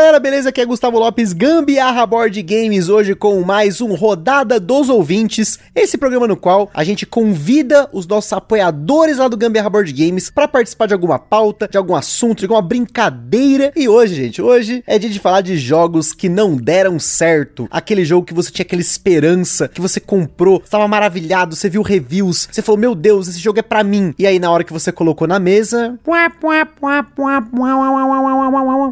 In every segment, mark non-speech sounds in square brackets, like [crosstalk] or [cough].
Galera, beleza? Aqui é Gustavo Lopes, Gambiarra Board Games, hoje com mais um Rodada dos Ouvintes, esse programa no qual a gente convida os nossos apoiadores lá do Gambiarra Board Games para participar de alguma pauta, de algum assunto, de alguma brincadeira. E hoje, gente, hoje é dia de falar de jogos que não deram certo. Aquele jogo que você tinha aquela esperança, que você comprou, estava maravilhado, você viu reviews, você falou, meu Deus, esse jogo é para mim. E aí na hora que você colocou na mesa...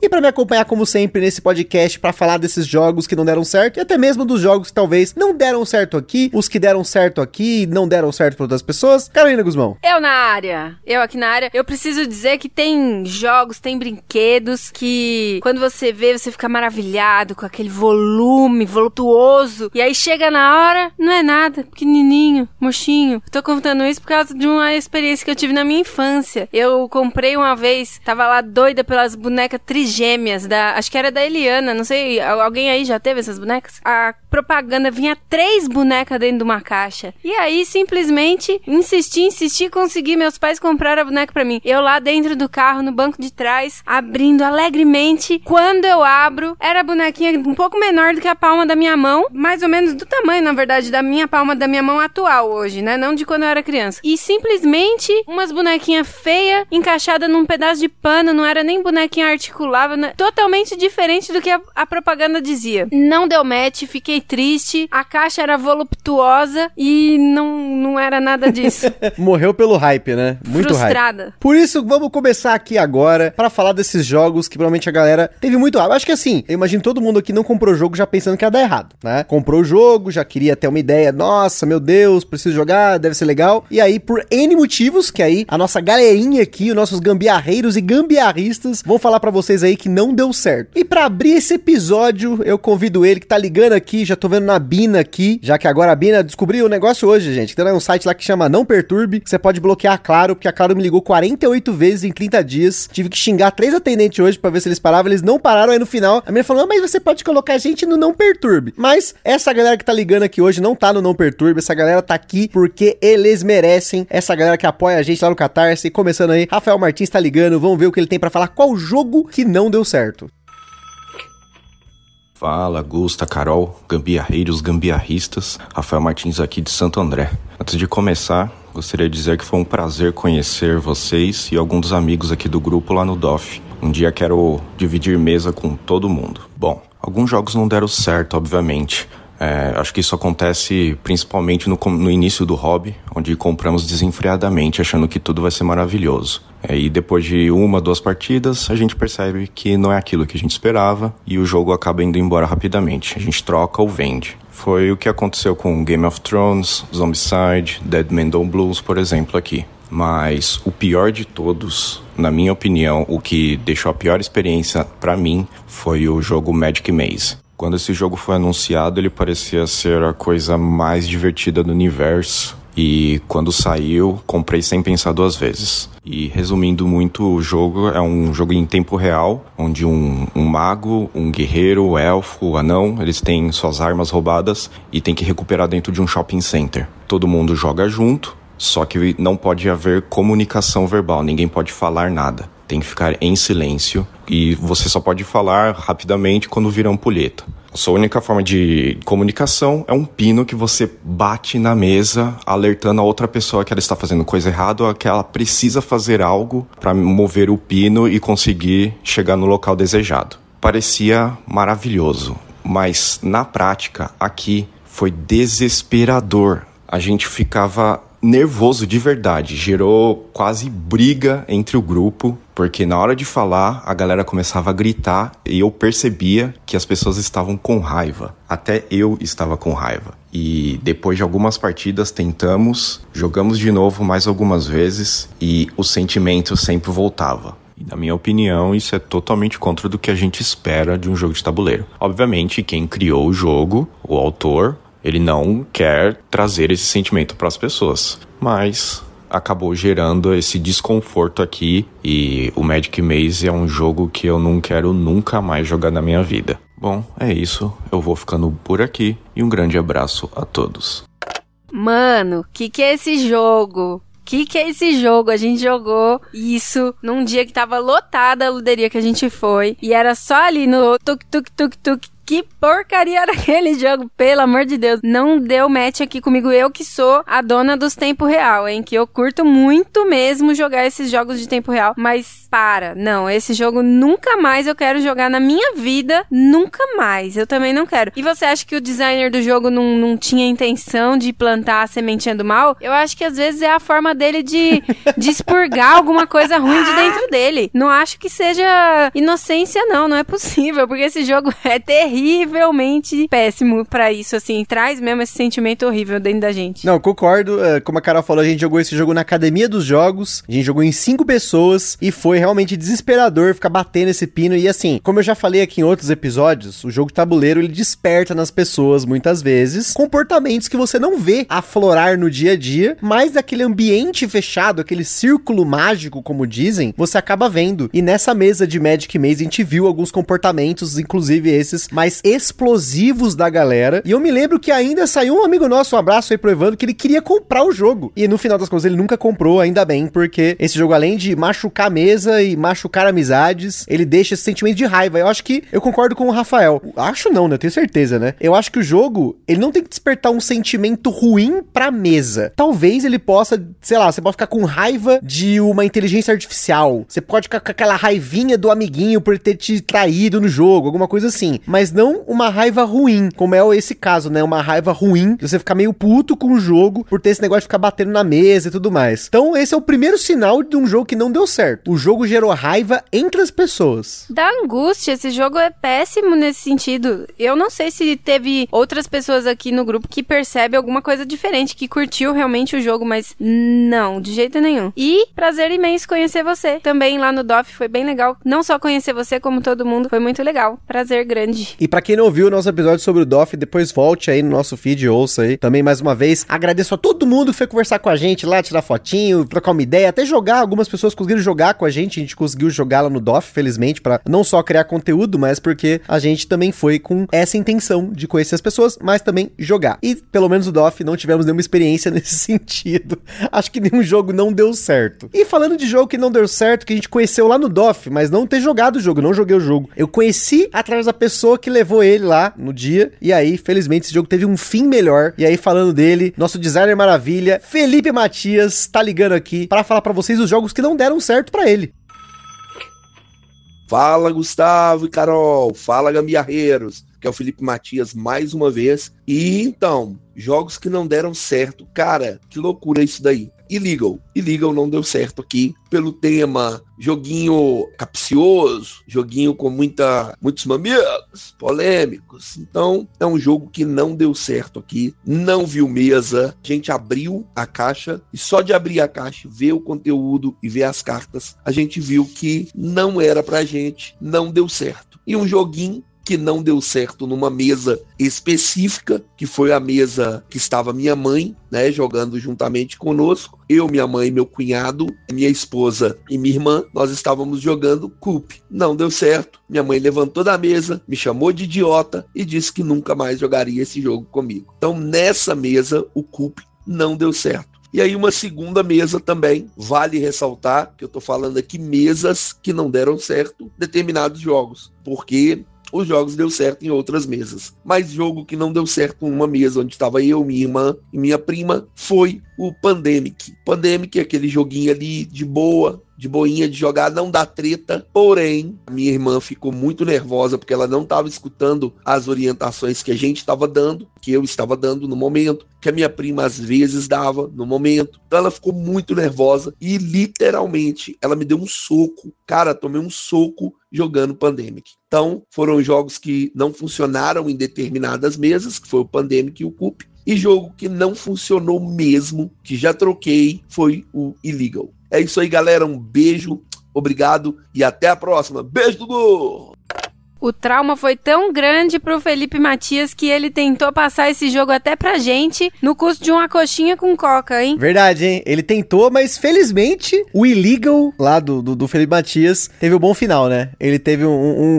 E para me acompanhar como sempre, nesse podcast para falar desses jogos que não deram certo e até mesmo dos jogos que talvez não deram certo aqui, os que deram certo aqui não deram certo para outras pessoas. Carolina Guzmão. Eu na área, eu aqui na área, eu preciso dizer que tem jogos, tem brinquedos que quando você vê, você fica maravilhado com aquele volume voluptuoso e aí chega na hora, não é nada, pequenininho, mochinho. tô contando isso por causa de uma experiência que eu tive na minha infância. Eu comprei uma vez, tava lá doida pelas bonecas trigêmeas da acho que era da Eliana, não sei, alguém aí já teve essas bonecas? A propaganda vinha três bonecas dentro de uma caixa. E aí, simplesmente, insisti, insisti, consegui. Meus pais compraram a boneca para mim. Eu lá dentro do carro, no banco de trás, abrindo alegremente. Quando eu abro, era a bonequinha um pouco menor do que a palma da minha mão, mais ou menos do tamanho, na verdade, da minha palma da minha mão atual hoje, né? Não de quando eu era criança. E simplesmente umas bonequinhas feias, encaixada num pedaço de pano, não era nem bonequinha articulável, né? totalmente diferente do que a, a propaganda dizia. Não deu match, fiquei fiquei triste, a caixa era voluptuosa e não, não era nada disso. [laughs] Morreu pelo hype, né? Muito Frustrada. hype. Por isso, vamos começar aqui agora para falar desses jogos que provavelmente a galera teve muito hype. Acho que assim, eu imagino todo mundo aqui não comprou o jogo já pensando que ia dar errado, né? Comprou o jogo, já queria ter uma ideia, nossa, meu Deus, preciso jogar, deve ser legal. E aí, por N motivos, que aí a nossa galerinha aqui, os nossos gambiarreiros e gambiarristas vão falar para vocês aí que não deu certo. E para abrir esse episódio, eu convido ele que tá ligando aqui, já tô vendo na Bina aqui, já que agora a Bina descobriu um negócio hoje, gente. Tem um site lá que chama Não Perturbe, você pode bloquear a Claro, porque a Claro me ligou 48 vezes em 30 dias. Tive que xingar três atendentes hoje para ver se eles paravam, eles não pararam aí no final. A minha falou: "Mas você pode colocar a gente no Não Perturbe". Mas essa galera que tá ligando aqui hoje não tá no Não Perturbe, essa galera tá aqui porque eles merecem. Essa galera que apoia a gente lá no Catarse, começando aí, Rafael Martins tá ligando, vamos ver o que ele tem para falar qual jogo que não deu certo. Fala, Gusta, Carol, gambiarreiros, gambiarristas, Rafael Martins aqui de Santo André. Antes de começar, gostaria de dizer que foi um prazer conhecer vocês e alguns dos amigos aqui do grupo lá no DOF. Um dia quero dividir mesa com todo mundo. Bom, alguns jogos não deram certo, obviamente, é, acho que isso acontece principalmente no, no, início do hobby, onde compramos desenfreadamente, achando que tudo vai ser maravilhoso. É, e depois de uma, duas partidas, a gente percebe que não é aquilo que a gente esperava e o jogo acaba indo embora rapidamente. A gente troca ou vende. Foi o que aconteceu com Game of Thrones, Zombicide, Dead Man Don't Blues, por exemplo, aqui. Mas o pior de todos, na minha opinião, o que deixou a pior experiência para mim foi o jogo Magic Maze. Quando esse jogo foi anunciado, ele parecia ser a coisa mais divertida do universo. E quando saiu, comprei sem pensar duas vezes. E resumindo muito, o jogo é um jogo em tempo real, onde um, um mago, um guerreiro, um elfo, um anão, eles têm suas armas roubadas e tem que recuperar dentro de um shopping center. Todo mundo joga junto, só que não pode haver comunicação verbal, ninguém pode falar nada tem que ficar em silêncio e você só pode falar rapidamente quando virar ampulheta. Sua única forma de comunicação é um pino que você bate na mesa, alertando a outra pessoa que ela está fazendo coisa errada ou que ela precisa fazer algo para mover o pino e conseguir chegar no local desejado. Parecia maravilhoso, mas na prática aqui foi desesperador. A gente ficava nervoso de verdade. Gerou quase briga entre o grupo, porque na hora de falar a galera começava a gritar e eu percebia que as pessoas estavam com raiva. Até eu estava com raiva. E depois de algumas partidas tentamos, jogamos de novo mais algumas vezes e o sentimento sempre voltava. E na minha opinião, isso é totalmente contra do que a gente espera de um jogo de tabuleiro. Obviamente, quem criou o jogo, o autor, ele não quer trazer esse sentimento para as pessoas. Mas acabou gerando esse desconforto aqui e o Magic Maze é um jogo que eu não quero nunca mais jogar na minha vida. Bom, é isso. Eu vou ficando por aqui e um grande abraço a todos. Mano, que que é esse jogo? Que que é esse jogo? A gente jogou isso num dia que tava lotada a luderia que a gente foi e era só ali no tuk tuk tuk tuk que porcaria era aquele jogo, pelo amor de Deus. Não deu match aqui comigo, eu que sou a dona dos tempo real, hein? Que eu curto muito mesmo jogar esses jogos de tempo real. Mas para, não, esse jogo nunca mais eu quero jogar na minha vida, nunca mais. Eu também não quero. E você acha que o designer do jogo não, não tinha intenção de plantar a sementinha do mal? Eu acho que às vezes é a forma dele de, [laughs] de expurgar alguma coisa ruim de dentro dele. Não acho que seja inocência, não, não é possível, porque esse jogo [laughs] é terrível terrivelmente péssimo para isso, assim. Traz mesmo esse sentimento horrível dentro da gente. Não, concordo. É, como a Carol falou, a gente jogou esse jogo na academia dos jogos. A gente jogou em cinco pessoas e foi realmente desesperador ficar batendo esse pino. E assim, como eu já falei aqui em outros episódios, o jogo tabuleiro ele desperta nas pessoas muitas vezes comportamentos que você não vê aflorar no dia a dia, mas aquele ambiente fechado, aquele círculo mágico, como dizem, você acaba vendo. E nessa mesa de Magic Maze a gente viu alguns comportamentos, inclusive esses mais mais explosivos da galera. E eu me lembro que ainda saiu um amigo nosso, um abraço aí pro Evandro, que ele queria comprar o jogo. E no final das contas ele nunca comprou, ainda bem, porque esse jogo, além de machucar a mesa e machucar amizades, ele deixa esse sentimento de raiva. Eu acho que eu concordo com o Rafael. Acho não, né? Eu tenho certeza, né? Eu acho que o jogo, ele não tem que despertar um sentimento ruim pra mesa. Talvez ele possa, sei lá, você pode ficar com raiva de uma inteligência artificial. Você pode ficar com aquela raivinha do amiguinho por ter te traído no jogo, alguma coisa assim. Mas não uma raiva ruim, como é esse caso, né? Uma raiva ruim, de você ficar meio puto com o jogo por ter esse negócio de ficar batendo na mesa e tudo mais. Então, esse é o primeiro sinal de um jogo que não deu certo. O jogo gerou raiva entre as pessoas. Da angústia, esse jogo é péssimo nesse sentido. Eu não sei se teve outras pessoas aqui no grupo que percebem alguma coisa diferente, que curtiu realmente o jogo, mas não, de jeito nenhum. E prazer imenso conhecer você. Também lá no DOF foi bem legal. Não só conhecer você, como todo mundo, foi muito legal. Prazer grande. E para quem não ouviu o nosso episódio sobre o DOF, depois volte aí no nosso feed e ouça aí. Também mais uma vez, agradeço a todo mundo que foi conversar com a gente lá, tirar fotinho, trocar uma ideia, até jogar. Algumas pessoas conseguiram jogar com a gente, a gente conseguiu jogar lá no DOF, felizmente, para não só criar conteúdo, mas porque a gente também foi com essa intenção de conhecer as pessoas, mas também jogar. E pelo menos o DOF não tivemos nenhuma experiência [laughs] nesse sentido. Acho que nenhum jogo não deu certo. E falando de jogo que não deu certo, que a gente conheceu lá no DOF, mas não ter jogado o jogo, não joguei o jogo. Eu conheci através da pessoa que que levou ele lá no dia. E aí, felizmente, esse jogo teve um fim melhor. E aí, falando dele, nosso designer maravilha, Felipe Matias, tá ligando aqui para falar para vocês os jogos que não deram certo para ele. Fala, Gustavo e Carol. Fala, gambiarreiros. Que é o Felipe Matias mais uma vez. E então, jogos que não deram certo. Cara, que loucura isso daí. Illegal. Illegal não deu certo aqui pelo tema joguinho capcioso, joguinho com muita, muitos mamilos, polêmicos. Então, é um jogo que não deu certo aqui, não viu mesa. A gente abriu a caixa e só de abrir a caixa, ver o conteúdo e ver as cartas, a gente viu que não era pra gente, não deu certo. E um joguinho que não deu certo numa mesa específica, que foi a mesa que estava minha mãe, né, jogando juntamente conosco. Eu, minha mãe, meu cunhado, minha esposa e minha irmã, nós estávamos jogando Coop. Não deu certo. Minha mãe levantou da mesa, me chamou de idiota e disse que nunca mais jogaria esse jogo comigo. Então, nessa mesa, o Coop não deu certo. E aí uma segunda mesa também, vale ressaltar que eu estou falando aqui mesas que não deram certo determinados jogos, porque os jogos deu certo em outras mesas. Mas jogo que não deu certo em uma mesa onde estava eu, minha irmã e minha prima foi o Pandemic. Pandemic é aquele joguinho ali de boa, de boinha de jogar, não dá treta. Porém, minha irmã ficou muito nervosa porque ela não estava escutando as orientações que a gente estava dando, que eu estava dando no momento, que a minha prima às vezes dava no momento. Então ela ficou muito nervosa e literalmente ela me deu um soco. Cara, tomei um soco jogando Pandemic. Então, foram jogos que não funcionaram em determinadas mesas, que foi o Pandemic e o Coop. E jogo que não funcionou mesmo, que já troquei, foi o Illegal. É isso aí, galera. Um beijo, obrigado e até a próxima. Beijo, Dudu! O trauma foi tão grande pro Felipe Matias que ele tentou passar esse jogo até pra gente no custo de uma coxinha com coca, hein? Verdade, hein? Ele tentou, mas felizmente o Illegal lá do, do, do Felipe Matias teve um bom final, né? Ele teve um,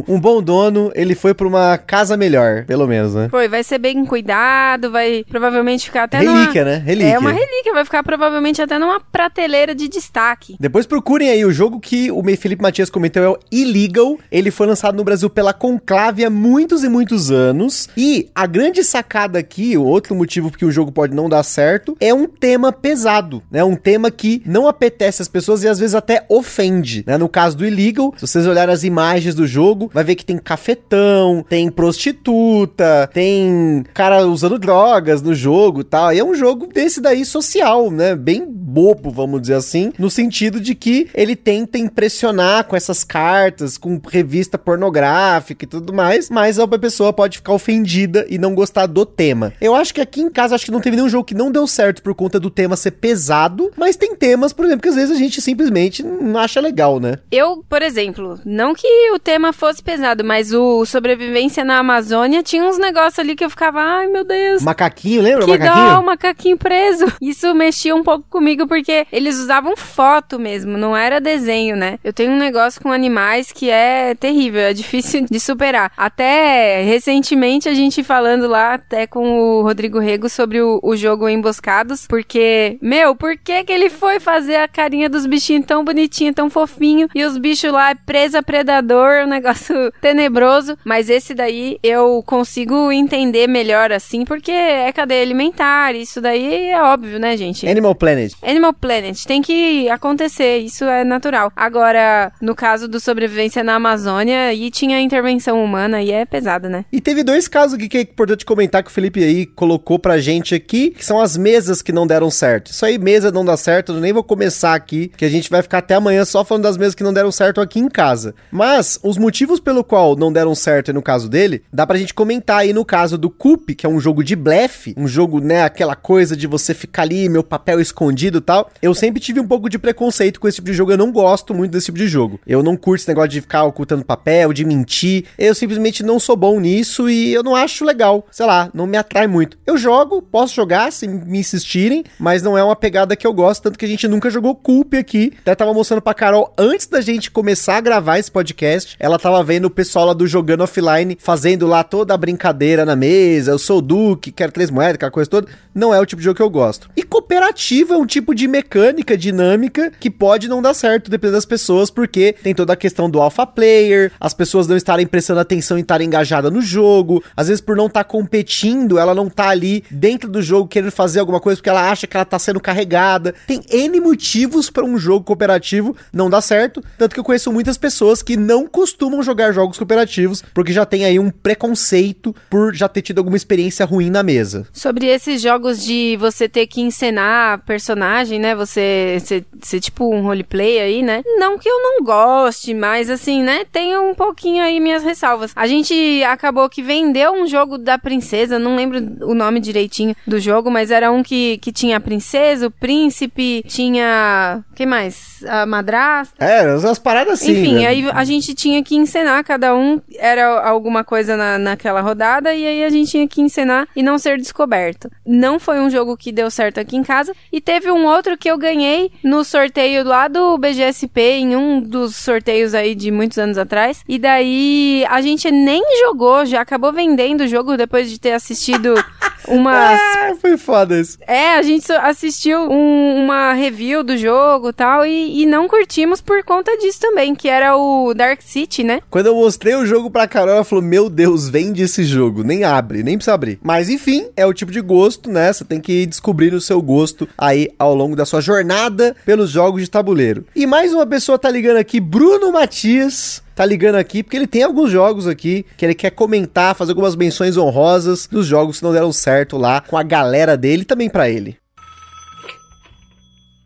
um, um bom dono, ele foi pra uma casa melhor, pelo menos, né? Foi, vai ser bem cuidado, vai provavelmente ficar até Relíquia, numa... né? Relíquia. É uma relíquia, vai ficar provavelmente até numa prateleira de destaque. Depois procurem aí o jogo que o Felipe Matias comentou é o Illegal. Ele foi lançado no Brasil pela Conclave há muitos e muitos anos. E a grande sacada aqui, o outro motivo que o jogo pode não dar certo, é um tema pesado, né? Um tema que não apetece as pessoas e às vezes até ofende, né? No caso do Illegal, se vocês olharem as imagens do jogo, vai ver que tem cafetão, tem prostituta, tem cara usando drogas no jogo tal. E é um jogo desse daí social, né? Bem bobo, vamos dizer assim, no sentido de que ele tenta impressionar com essas cartas, com revista pornográfica e tudo mais, mas a pessoa pode ficar ofendida e não gostar do tema. Eu acho que aqui em casa, acho que não teve nenhum jogo que não deu certo por conta do tema ser pesado, mas tem temas, por exemplo, que às vezes a gente simplesmente não acha legal, né? Eu, por exemplo, não que o tema fosse pesado, mas o sobrevivência na Amazônia tinha uns negócios ali que eu ficava, ai meu Deus. Macaquinho, lembra que o macaquinho? dó, o macaquinho preso. [laughs] Isso mexia um pouco comigo porque eles usavam foto mesmo, não era desenho, né? Eu tenho um negócio com animais que é terrível, é difícil de superar. Até recentemente a gente falando lá até com o Rodrigo Rego sobre o, o jogo Emboscados, porque, meu, por que que ele foi fazer a carinha dos bichinhos tão bonitinho, tão fofinho, e os bichos lá presa predador, um [laughs] negócio tenebroso, mas esse daí eu consigo entender melhor assim, porque é cadeia alimentar, isso daí é óbvio, né, gente? Animal Planet. Animal Planet tem que acontecer, isso é natural. Agora, no caso do sobrevivência na Amazônia, aí tinha intervenção humana e é pesado, né? E teve dois casos que é importante comentar que o Felipe aí colocou pra gente aqui, que são as mesas que não deram certo. Isso aí, mesa não dá certo, eu nem vou começar aqui, que a gente vai ficar até amanhã só falando das mesas que não deram certo aqui em casa. Mas, os motivos pelo qual não deram certo no caso dele, dá pra gente comentar aí no caso do Coop, que é um jogo de blefe, um jogo, né, aquela coisa de você ficar ali, meu papel escondido e tal. Eu sempre tive um pouco de preconceito com esse tipo de jogo, eu não gosto muito desse tipo de jogo. Eu não curto esse negócio de ficar ocultando papel, de mentir. Eu simplesmente não sou bom nisso e eu não acho legal. Sei lá, não me atrai muito. Eu jogo, posso jogar se me insistirem, mas não é uma pegada que eu gosto, tanto que a gente nunca jogou Coop aqui. Até tava mostrando pra Carol antes da gente começar a gravar esse podcast. Ela tava vendo o pessoal lá do Jogando Offline fazendo lá toda a brincadeira na mesa. Eu sou o quero três moedas, aquela coisa toda. Não é o tipo de jogo que eu gosto. E cooperativo é um tipo de mecânica dinâmica que pode não dar certo dependendo das pessoas, porque tem toda a questão do alpha player, as pessoas não estarem prestando atenção e estarem engajadas no jogo, às vezes por não estar competindo, ela não tá ali dentro do jogo querendo fazer alguma coisa porque ela acha que ela tá sendo carregada. Tem N motivos para um jogo cooperativo não dar certo, tanto que eu conheço muitas pessoas que não costumam jogar jogos cooperativos porque já tem aí um preconceito por já ter tido alguma experiência ruim na mesa. Sobre esses jogos de você ter que encenar personagem, né? Você ser, ser tipo um roleplay aí, né? Não que eu não goste, mas assim, né? Tem um pouquinho aí minhas ressalvas. A gente acabou que vendeu um jogo da princesa, não lembro o nome direitinho do jogo, mas era um que, que tinha a princesa, o príncipe, tinha. que mais? A madrasta. É, umas paradas assim. Enfim, né? aí a gente tinha que encenar, cada um era alguma coisa na, naquela rodada, e aí a gente tinha que encenar e não ser descoberto. Não foi um jogo que deu certo aqui em casa. E teve um outro que eu ganhei no sorteio lá do BGSP, em um dos sorteios aí de muitos anos atrás. E daí a gente nem jogou, já acabou vendendo o jogo depois de ter assistido [laughs] umas Ah, foi foda isso. é, a gente assistiu um- uma review do jogo tal, e, e não curtimos por conta disso também, que era o Dark City, né? Quando eu mostrei o jogo pra Carol, ela falou: Meu Deus, vende esse jogo. Nem abre, nem precisa abrir. Mas enfim, é o tipo de gosto, né? Você tem que ir descobrindo o seu gosto aí ao longo da sua jornada pelos jogos de tabuleiro. E mais uma pessoa tá ligando aqui, Bruno Matias. Tá ligando aqui porque ele tem alguns jogos aqui que ele quer comentar, fazer algumas menções honrosas dos jogos que não deram certo lá com a galera dele e também pra ele.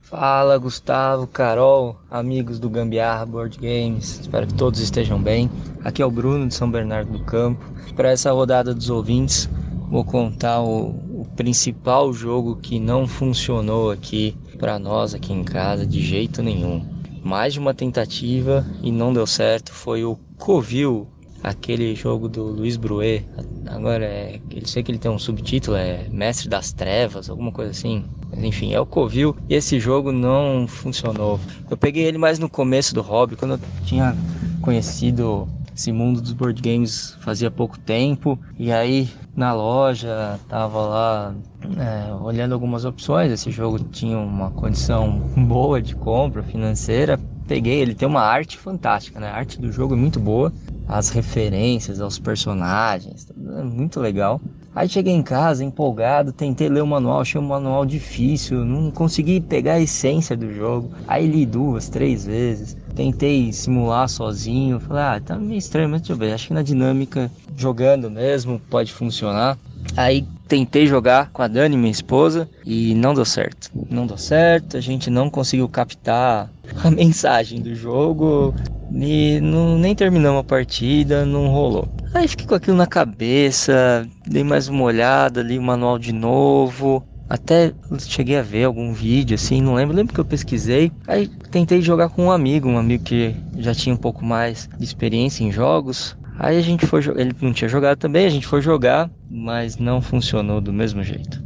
Fala Gustavo, Carol, amigos do Gambiarra Board Games, espero que todos estejam bem. Aqui é o Bruno de São Bernardo do Campo. Para essa rodada dos ouvintes, vou contar o, o principal jogo que não funcionou aqui para nós aqui em casa de jeito nenhum. Mais de uma tentativa e não deu certo foi o Covil. aquele jogo do Luiz Bruet. Agora, é, ele sei que ele tem um subtítulo, é Mestre das Trevas, alguma coisa assim. Mas, enfim, é o Covil e esse jogo não funcionou. Eu peguei ele mais no começo do hobby, quando eu tinha conhecido esse mundo dos board games fazia pouco tempo. E aí na loja tava lá é, olhando algumas opções. Esse jogo tinha uma condição [laughs] boa de compra financeira. Peguei ele tem uma arte fantástica né? A arte do jogo é muito boa as referências aos personagens é muito legal Aí cheguei em casa empolgado, tentei ler o manual, achei o manual difícil, não consegui pegar a essência do jogo. Aí li duas, três vezes, tentei simular sozinho, falei, ah, tá meio estranho, mas deixa eu ver, acho que na dinâmica, jogando mesmo, pode funcionar. Aí tentei jogar com a Dani, minha esposa, e não deu certo. Não deu certo, a gente não conseguiu captar a [laughs] mensagem do jogo e não, nem terminamos a partida, não rolou. Aí fiquei com aquilo na cabeça, dei mais uma olhada, li o manual de novo. Até cheguei a ver algum vídeo assim, não lembro, lembro que eu pesquisei. Aí tentei jogar com um amigo, um amigo que já tinha um pouco mais de experiência em jogos. Aí a gente foi ele não tinha jogado também, a gente foi jogar, mas não funcionou do mesmo jeito.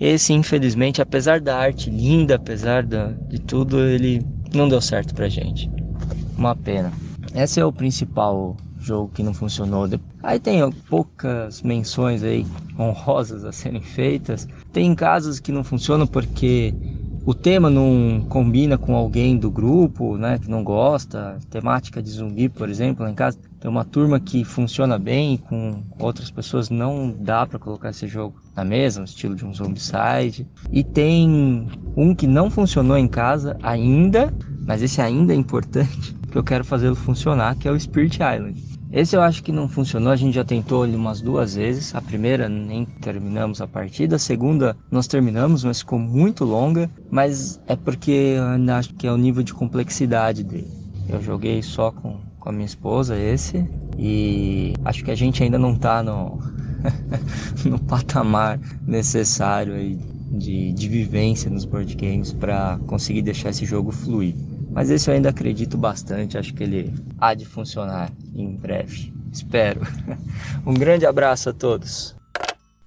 Esse, infelizmente, apesar da arte linda, apesar da, de tudo, ele não deu certo pra gente. Uma pena. Esse é o principal jogo que não funcionou. Aí tem poucas menções aí honrosas a serem feitas. Tem casos que não funcionam porque o tema não combina com alguém do grupo, né, que não gosta. Temática de zumbi, por exemplo, lá em casa tem uma turma que funciona bem com outras pessoas não dá para colocar esse jogo na mesa, no estilo de um zombicide. E tem um que não funcionou em casa ainda, mas esse ainda é importante, [laughs] que eu quero fazê-lo funcionar, que é o Spirit Island. Esse eu acho que não funcionou, a gente já tentou ele umas duas vezes. A primeira nem terminamos a partida, a segunda nós terminamos, mas ficou muito longa. Mas é porque eu ainda acho que é o nível de complexidade dele. Eu joguei só com, com a minha esposa esse e acho que a gente ainda não tá no, [laughs] no patamar necessário aí de, de vivência nos board games para conseguir deixar esse jogo fluir. Mas esse eu ainda acredito bastante, acho que ele há de funcionar em breve. Espero. [laughs] Um grande abraço a todos.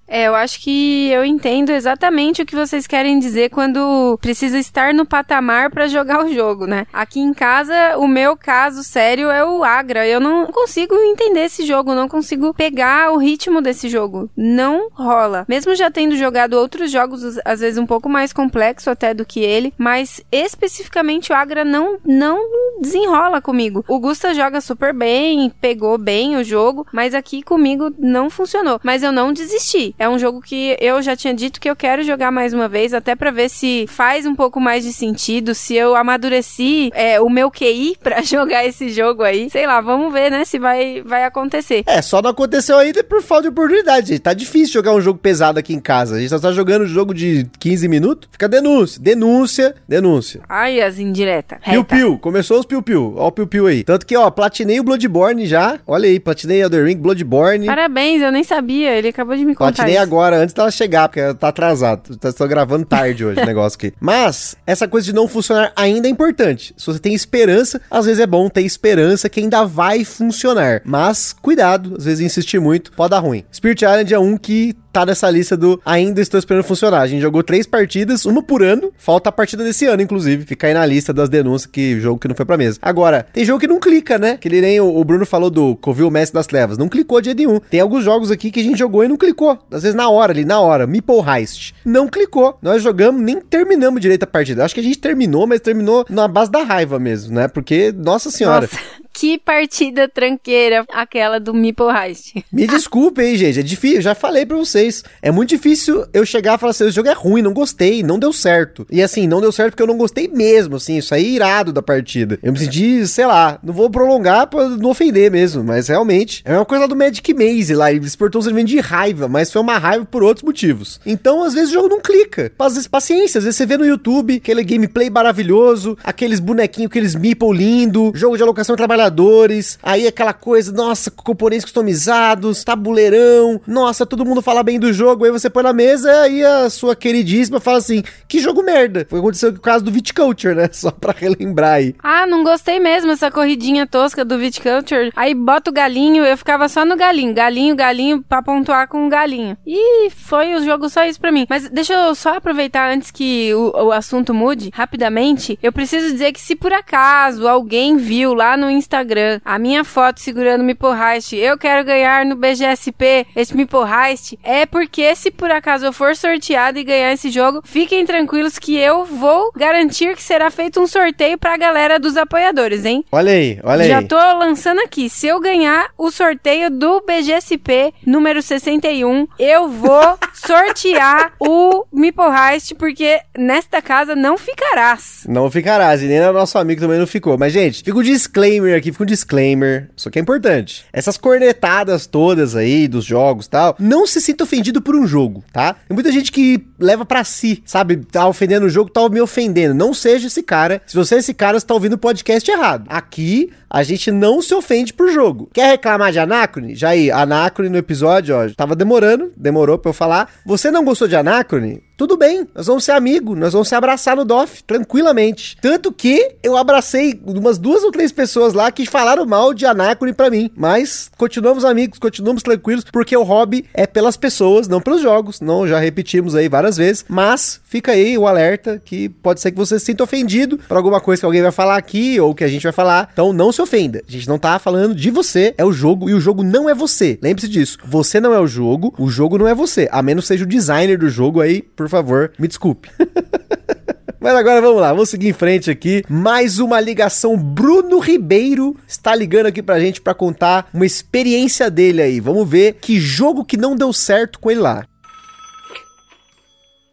É, eu acho que eu entendo exatamente o que vocês querem dizer quando precisa estar no patamar para jogar o jogo, né? Aqui em casa, o meu caso sério é o Agra. Eu não consigo entender esse jogo, não consigo pegar o ritmo desse jogo. Não rola. Mesmo já tendo jogado outros jogos, às vezes um pouco mais complexo até do que ele, mas especificamente o Agra não não desenrola comigo. O Gusta joga super bem, pegou bem o jogo, mas aqui comigo não funcionou. Mas eu não desisti. É um jogo que eu já tinha dito que eu quero jogar mais uma vez, até para ver se faz um pouco mais de sentido, se eu amadureci é, o meu QI [laughs] para jogar esse jogo aí. Sei lá, vamos ver, né, se vai, vai acontecer. É, só não aconteceu ainda por falta de oportunidade, gente. Tá difícil jogar um jogo pesado aqui em casa. A gente só tá jogando um jogo de 15 minutos. Fica denúncia, denúncia, denúncia. Ai, as indiretas. Piu-piu, começou os piu-piu. Ó o piu-piu aí. Tanto que, ó, platinei o Bloodborne já. Olha aí, platinei Elder Ring, Bloodborne. Parabéns, eu nem sabia. Ele acabou de me contar Platinei agora, antes dela chegar, porque tá atrasado. Estou gravando tarde hoje o [laughs] negócio aqui. Mas, essa coisa de não funcionar ainda é importante. Se você tem esperança, às vezes é bom ter esperança que ainda vai funcionar. Mas, cuidado, às vezes insistir muito pode dar ruim. Spirit Island é um que tá nessa lista do ainda estou esperando funcionar. A gente jogou três partidas, uma por ano. Falta a partida desse ano, inclusive. Fica aí na lista das denúncias que jogo que não foi pra mesa. Agora, tem jogo que não clica, né? Que nem o, Bruno falou do Covil Mestre das Trevas. Não clicou de nenhum. Tem alguns jogos aqui que a gente jogou e não clicou. Às vezes na hora ali, na hora. Meeple Heist. Não clicou. Nós jogamos, nem terminamos direito a partida. Acho que a gente terminou, mas terminou na base da raiva mesmo, né? Porque, nossa senhora. Nossa. Que partida tranqueira aquela do Meeple Heist. Me desculpe aí, gente. É difícil. Já falei pra vocês. É muito difícil eu chegar e falar assim: esse jogo é ruim, não gostei, não deu certo. E assim, não deu certo porque eu não gostei mesmo, assim. Isso aí é irado da partida. Eu me senti, sei lá, não vou prolongar pra não ofender mesmo, mas realmente é uma coisa do Magic Maze lá. Ele despertou um sentimento de raiva, mas foi uma raiva por outros motivos. Então, às vezes o jogo não clica. Às vezes, paciência. Às vezes você vê no YouTube aquele gameplay maravilhoso, aqueles bonequinhos, aqueles meeple lindo, jogo de alocação trabalhadora jogadores, aí aquela coisa, nossa, componentes customizados, tabuleirão, nossa, todo mundo fala bem do jogo, aí você põe na mesa e a sua queridíssima fala assim, que jogo merda. Foi aconteceu com o caso do Viticulture, né? [laughs] Só pra relembrar aí. Ah, não gostei mesmo essa corridinha tosca do Viticulture. Aí bota o galinho, eu ficava só no galinho, galinho, galinho, pra pontuar com o galinho. E foi o jogo só isso pra mim. Mas deixa eu só aproveitar antes que o, o assunto mude, rapidamente. Eu preciso dizer que se por acaso alguém viu lá no Instagram a minha foto segurando o Heist, eu quero ganhar no BGSP esse Heist, é porque se por acaso eu for sorteado e ganhar esse jogo, fiquem tranquilos que eu vou garantir que será feito um sorteio pra galera dos apoiadores, hein? Olha aí, olha Já aí. tô lançando aqui. Se eu ganhar o sorteio do BGSP número 61, eu vou [laughs] sortear o Heist, porque nesta casa não ficarás. Não ficarás, e nem o nosso amigo também não ficou. Mas, gente, fica um disclaimer aqui, fica um disclaimer. Isso aqui é importante. Essas cornetadas todas aí dos jogos tal, não se sinta ofendido por um jogo, tá? Tem muita gente que leva pra si, sabe? Tá ofendendo o jogo, tá me ofendendo. Não seja esse cara. Se você é esse cara, você tá ouvindo o podcast errado. Aqui, a gente não se ofende por jogo. Quer reclamar de Anacrone? Já aí, Anacrone no episódio, ó, tava demorando, demorou pra eu falar. Você não gostou de Anacrone? Tudo bem, nós vamos ser amigos, nós vamos se abraçar no DOF, tranquilamente. Tanto que eu abracei umas duas ou três pessoas lá que falaram mal de Anacrone pra mim. Mas continuamos amigos, continuamos tranquilos, porque o hobby é pelas pessoas, não pelos jogos. Não, já repetimos aí várias vezes. Mas fica aí o alerta que pode ser que você se sinta ofendido por alguma coisa que alguém vai falar aqui ou que a gente vai falar. Então não se ofenda. A gente não tá falando de você, é o jogo e o jogo não é você. Lembre-se disso. Você não é o jogo, o jogo não é você. A menos seja o designer do jogo aí, por favor, me desculpe. [laughs] Mas agora vamos lá, vamos seguir em frente aqui. Mais uma ligação. Bruno Ribeiro está ligando aqui pra gente pra contar uma experiência dele aí. Vamos ver que jogo que não deu certo com ele lá.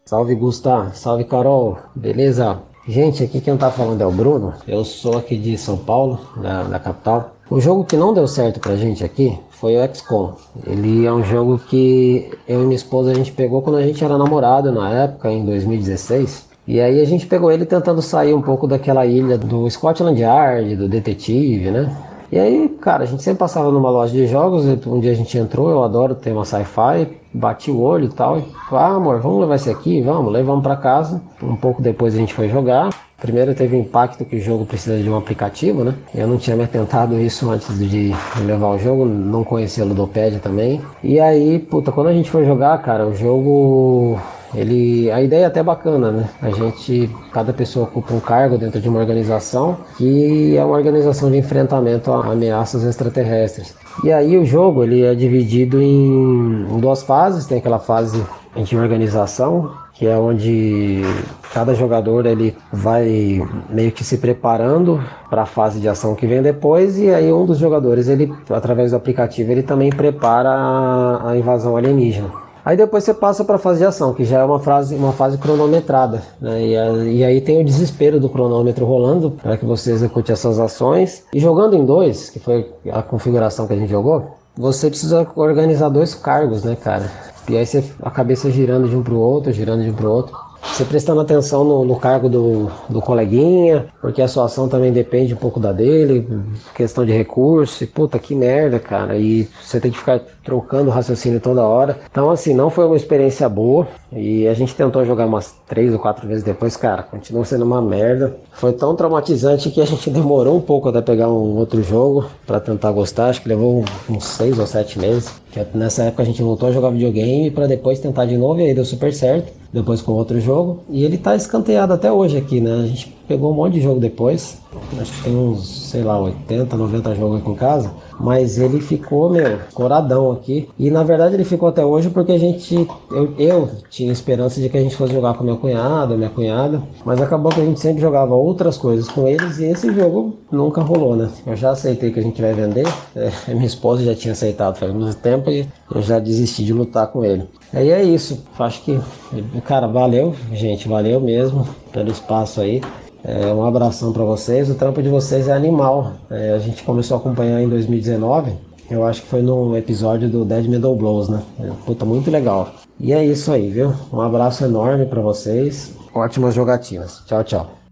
Salve Gustavo, salve Carol, beleza? Gente, aqui quem tá falando é o Bruno, eu sou aqui de São Paulo, da, da capital. O jogo que não deu certo pra gente aqui foi o XCOM. Ele é um jogo que eu e minha esposa a gente pegou quando a gente era namorado na época, em 2016. E aí a gente pegou ele tentando sair um pouco daquela ilha do Scotland Yard, do detetive, né? E aí, cara, a gente sempre passava numa loja de jogos, um dia a gente entrou, eu adoro tema sci-fi, bati o olho e tal, e ah, amor, vamos levar esse aqui? Vamos, levamos para casa. Um pouco depois a gente foi jogar. Primeiro teve o impacto que o jogo precisa de um aplicativo, né? Eu não tinha me atentado isso antes de levar o jogo, não conhecia o Ludopédia também. E aí, puta, quando a gente foi jogar, cara, o jogo ele a ideia é até bacana, né? A gente, cada pessoa ocupa um cargo dentro de uma organização que é uma organização de enfrentamento a ameaças extraterrestres. E aí o jogo ele é dividido em duas fases, tem aquela fase de organização que é onde cada jogador ele vai meio que se preparando para a fase de ação que vem depois e aí um dos jogadores ele através do aplicativo ele também prepara a, a invasão alienígena. Aí depois você passa para a fase de ação, que já é uma fase, uma fase cronometrada. Né? E, a, e, aí tem o desespero do cronômetro rolando para que você execute essas ações. E jogando em dois, que foi a configuração que a gente jogou, você precisa organizar dois cargos, né, cara? E aí você, a cabeça girando de um para o outro, girando de um para o outro. Você prestando atenção no, no cargo do, do coleguinha, porque a sua ação também depende um pouco da dele, questão de recurso, e puta que merda, cara. E você tem que ficar trocando raciocínio toda hora. Então, assim, não foi uma experiência boa. E a gente tentou jogar umas três ou quatro vezes depois, cara, continua sendo uma merda. Foi tão traumatizante que a gente demorou um pouco até pegar um outro jogo para tentar gostar. Acho que levou uns seis ou sete meses. Nessa época a gente voltou a jogar videogame para depois tentar de novo e aí deu super certo. Depois com outro jogo. E ele tá escanteado até hoje aqui, né? A gente pegou um monte de jogo depois. Acho que tem uns, sei lá, 80, 90 jogos aqui em casa. Mas ele ficou, meu, coradão aqui. E na verdade ele ficou até hoje porque a gente. Eu, eu tinha esperança de que a gente fosse jogar com meu cunhado, minha cunhada. Mas acabou que a gente sempre jogava outras coisas com eles e esse jogo nunca rolou, né? Eu já aceitei que a gente vai vender. [laughs] É, minha esposa já tinha aceitado faz muito tempo e eu já desisti de lutar com ele. Aí é isso. Acho que, cara, valeu, gente. Valeu mesmo pelo espaço aí. É, um abração para vocês. O trampo de vocês é animal. É, a gente começou a acompanhar em 2019. Eu acho que foi no episódio do Dead Metal Blows, né? É, puta, muito legal. E é isso aí, viu? Um abraço enorme para vocês. Ótimas jogatinas. Tchau, tchau.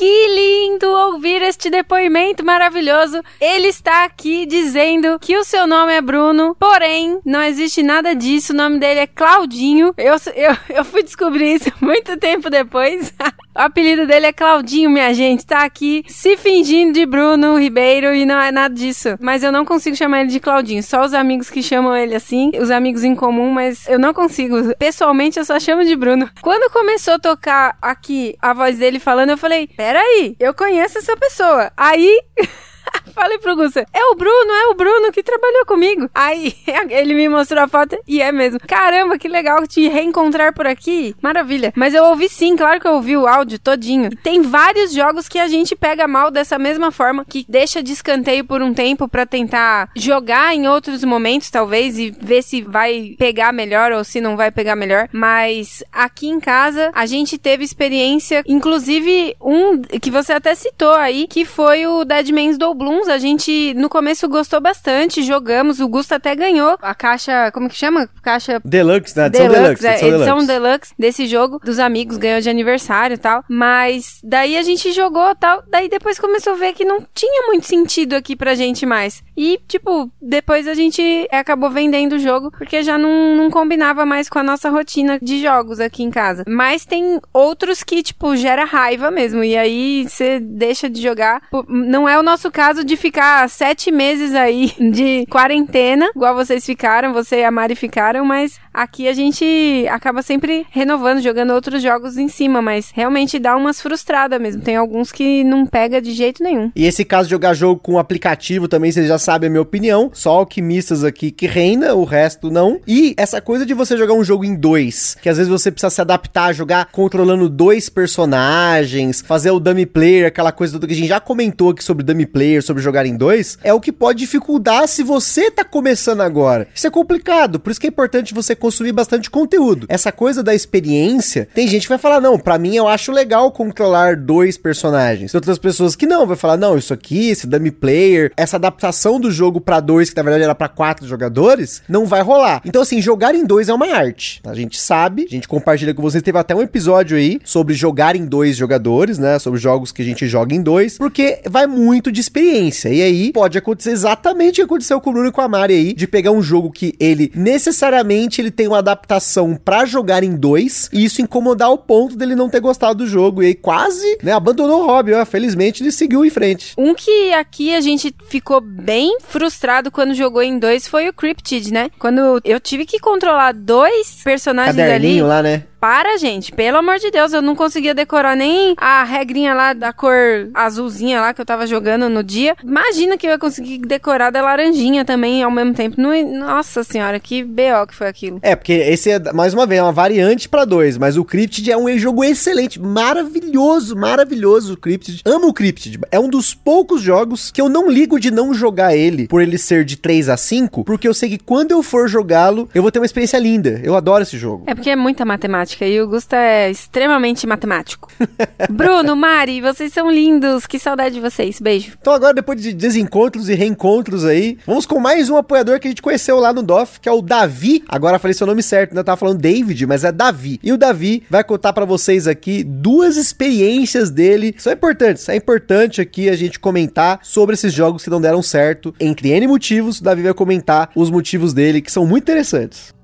Que lindo ouvir este depoimento maravilhoso. Ele está aqui dizendo que o seu nome é Bruno, porém, não existe nada disso. O nome dele é Claudinho. Eu, eu, [laughs] eu fui descobrir isso [laughs] muito tempo depois. [laughs] o apelido dele é Claudinho, minha gente. Tá aqui se fingindo de Bruno Ribeiro e não é nada disso. Mas eu não consigo chamar ele de Claudinho. Só os amigos que chamam ele assim, os amigos em comum, mas eu não consigo. Pessoalmente, eu só chamo de Bruno. Quando começou a tocar aqui a voz dele falando, eu falei: peraí, eu conheço essa pessoa. Aí. [laughs] [laughs] Falei pro Gusta, é o Bruno, é o Bruno que trabalhou comigo. Aí [laughs] ele me mostrou a foto e é mesmo. Caramba, que legal te reencontrar por aqui. Maravilha. Mas eu ouvi sim, claro que eu ouvi o áudio todinho. E tem vários jogos que a gente pega mal dessa mesma forma, que deixa de escanteio por um tempo para tentar jogar em outros momentos, talvez, e ver se vai pegar melhor ou se não vai pegar melhor. Mas aqui em casa a gente teve experiência, inclusive um que você até citou aí, que foi o Dead Man's Doublons a gente no começo gostou bastante, jogamos, o Gusto até ganhou a caixa, como que chama? Caixa Deluxe, né? Edição Deluxe, Deluxe, é, edição, edição Deluxe. Deluxe desse jogo dos amigos, ganhou de aniversário e tal. Mas daí a gente jogou tal, daí depois começou a ver que não tinha muito sentido aqui pra gente mais. E, tipo, depois a gente acabou vendendo o jogo porque já não, não combinava mais com a nossa rotina de jogos aqui em casa. Mas tem outros que, tipo, gera raiva mesmo. E aí você deixa de jogar. Não é o nosso caso de ficar sete meses aí [laughs] de quarentena, igual vocês ficaram, você e a Mari ficaram, mas aqui a gente acaba sempre renovando, jogando outros jogos em cima, mas realmente dá umas frustradas mesmo. Tem alguns que não pega de jeito nenhum. E esse caso de jogar jogo com aplicativo também, vocês já sabem a minha opinião. Só alquimistas aqui que reina, o resto não. E essa coisa de você jogar um jogo em dois, que às vezes você precisa se adaptar a jogar controlando dois personagens, fazer o dummy player, aquela coisa que a gente já comentou aqui sobre dummy player, sobre jogar em dois, é o que pode dificultar se você tá começando agora. Isso é complicado, por isso que é importante você consumir bastante conteúdo. Essa coisa da experiência, tem gente que vai falar, não, para mim eu acho legal controlar dois personagens. Tem outras pessoas que não, vai falar, não, isso aqui, esse dummy player, essa adaptação do jogo para dois, que na verdade era para quatro jogadores, não vai rolar. Então, assim, jogar em dois é uma arte. A gente sabe, a gente compartilha com vocês, teve até um episódio aí sobre jogar em dois jogadores, né? Sobre jogos que a gente joga em dois, porque vai muito de experiência. E aí pode acontecer exatamente o que aconteceu com o Bruno e com a Mari aí, de pegar um jogo que ele necessariamente ele tem uma adaptação para jogar em dois, e isso incomodar ao ponto dele não ter gostado do jogo. E aí quase, né, abandonou o hobby, ó. Felizmente ele seguiu em frente. Um que aqui a gente ficou bem frustrado quando jogou em dois foi o Cryptid, né? Quando eu tive que controlar dois personagens Caderninho ali. lá, né? Para, gente, pelo amor de Deus, eu não conseguia decorar nem a regrinha lá da cor azulzinha lá que eu tava jogando no dia. Imagina que eu ia conseguir decorar da laranjinha também ao mesmo tempo. Nossa senhora, que BO que foi aquilo. É, porque esse é, mais uma vez, é uma variante para dois, mas o Cryptid é um jogo excelente, maravilhoso, maravilhoso o Cryptid. Amo o Cryptid. É um dos poucos jogos que eu não ligo de não jogar ele por ele ser de 3 a 5, porque eu sei que quando eu for jogá-lo, eu vou ter uma experiência linda. Eu adoro esse jogo. É porque é muita matemática matemática e o Gusta é extremamente matemático. [laughs] Bruno, Mari, vocês são lindos. Que saudade de vocês. Beijo. Então agora, depois de desencontros e reencontros aí, vamos com mais um apoiador que a gente conheceu lá no DOF, que é o Davi. Agora falei seu nome certo, né? Eu tava falando David, mas é Davi. E o Davi vai contar para vocês aqui duas experiências dele. São importantes. É importante aqui a gente comentar sobre esses jogos que não deram certo. Entre N motivos, o Davi vai comentar os motivos dele, que são muito interessantes.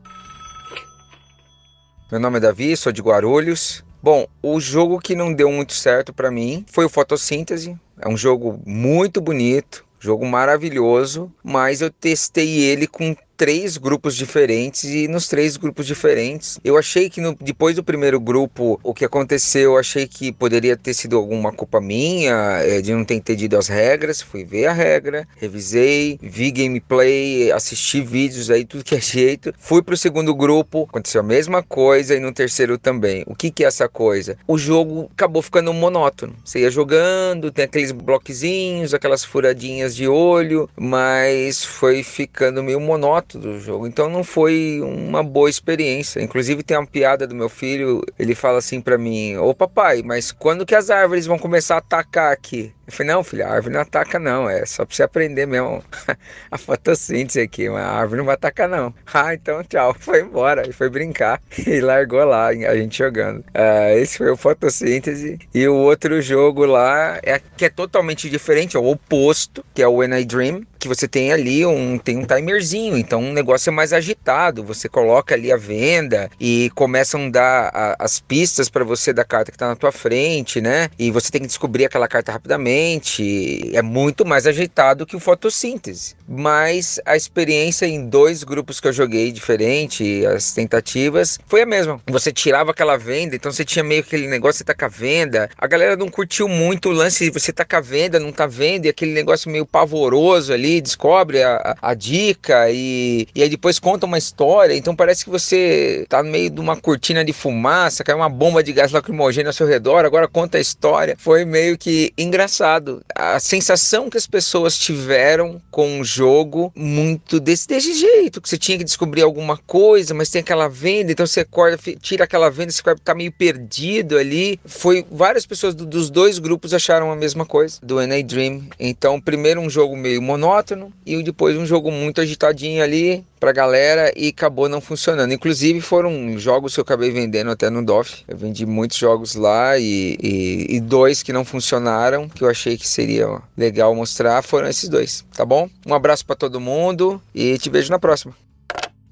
Meu nome é Davi, sou de Guarulhos. Bom, o jogo que não deu muito certo para mim foi o Fotossíntese. É um jogo muito bonito, jogo maravilhoso, mas eu testei ele com três grupos diferentes e nos três grupos diferentes eu achei que no, depois do primeiro grupo o que aconteceu eu achei que poderia ter sido alguma culpa minha é, de não ter entendido as regras fui ver a regra revisei vi gameplay assisti vídeos aí tudo que é jeito fui pro segundo grupo aconteceu a mesma coisa e no terceiro também. O que que é essa coisa? O jogo acabou ficando monótono. Você ia jogando tem aqueles bloquezinhos aquelas furadinhas de olho mas foi ficando meio monótono formato do jogo. Então não foi uma boa experiência. Inclusive tem uma piada do meu filho, ele fala assim para mim: "Ô papai, mas quando que as árvores vão começar a atacar aqui?" Eu falei, não, filho, a árvore não ataca, não. É só pra você aprender mesmo [laughs] a fotossíntese aqui. Mas a árvore não vai atacar, não. [laughs] Ah, então tchau. [laughs] Foi embora. E foi brincar. E largou lá a gente jogando. Uh, esse foi o fotossíntese. E o outro jogo lá, é, que é totalmente diferente, é o oposto, que é o When I Dream que você tem ali um tem um timerzinho, então o um negócio é mais agitado. Você coloca ali a venda e começam a dar a, as pistas para você da carta que está na tua frente, né? E você tem que descobrir aquela carta rapidamente. É muito mais agitado que o fotossíntese. Mas a experiência em dois grupos que eu joguei diferente, as tentativas, foi a mesma. Você tirava aquela venda, então você tinha meio aquele negócio, você tá com a venda. A galera não curtiu muito o lance de você tá com a venda, não tá vendo, e aquele negócio meio pavoroso ali descobre a, a, dica e, e aí depois conta uma história. Então parece que você tá no meio de uma cortina de fumaça, caiu uma bomba de gás lacrimogêneo ao seu redor, agora conta a história. Foi meio que engraçado. A sensação que as pessoas tiveram com o jogo, muito desse, desse jeito, que você tinha que descobrir alguma coisa, mas tem aquela venda, então você acorda, tira aquela venda, você tá meio perdido ali. Foi várias pessoas do, dos dois grupos acharam a mesma coisa do NA Dream. Então, primeiro um jogo meio monótono e depois um jogo muito agitadinho ali pra galera e acabou não funcionando. Inclusive foram jogos que eu acabei vendendo até no DOF. Eu vendi muitos jogos lá e, e, e dois que não funcionaram, que eu achei que seria legal mostrar, foram esses dois, tá bom? Um abraço para todo mundo e te vejo na próxima.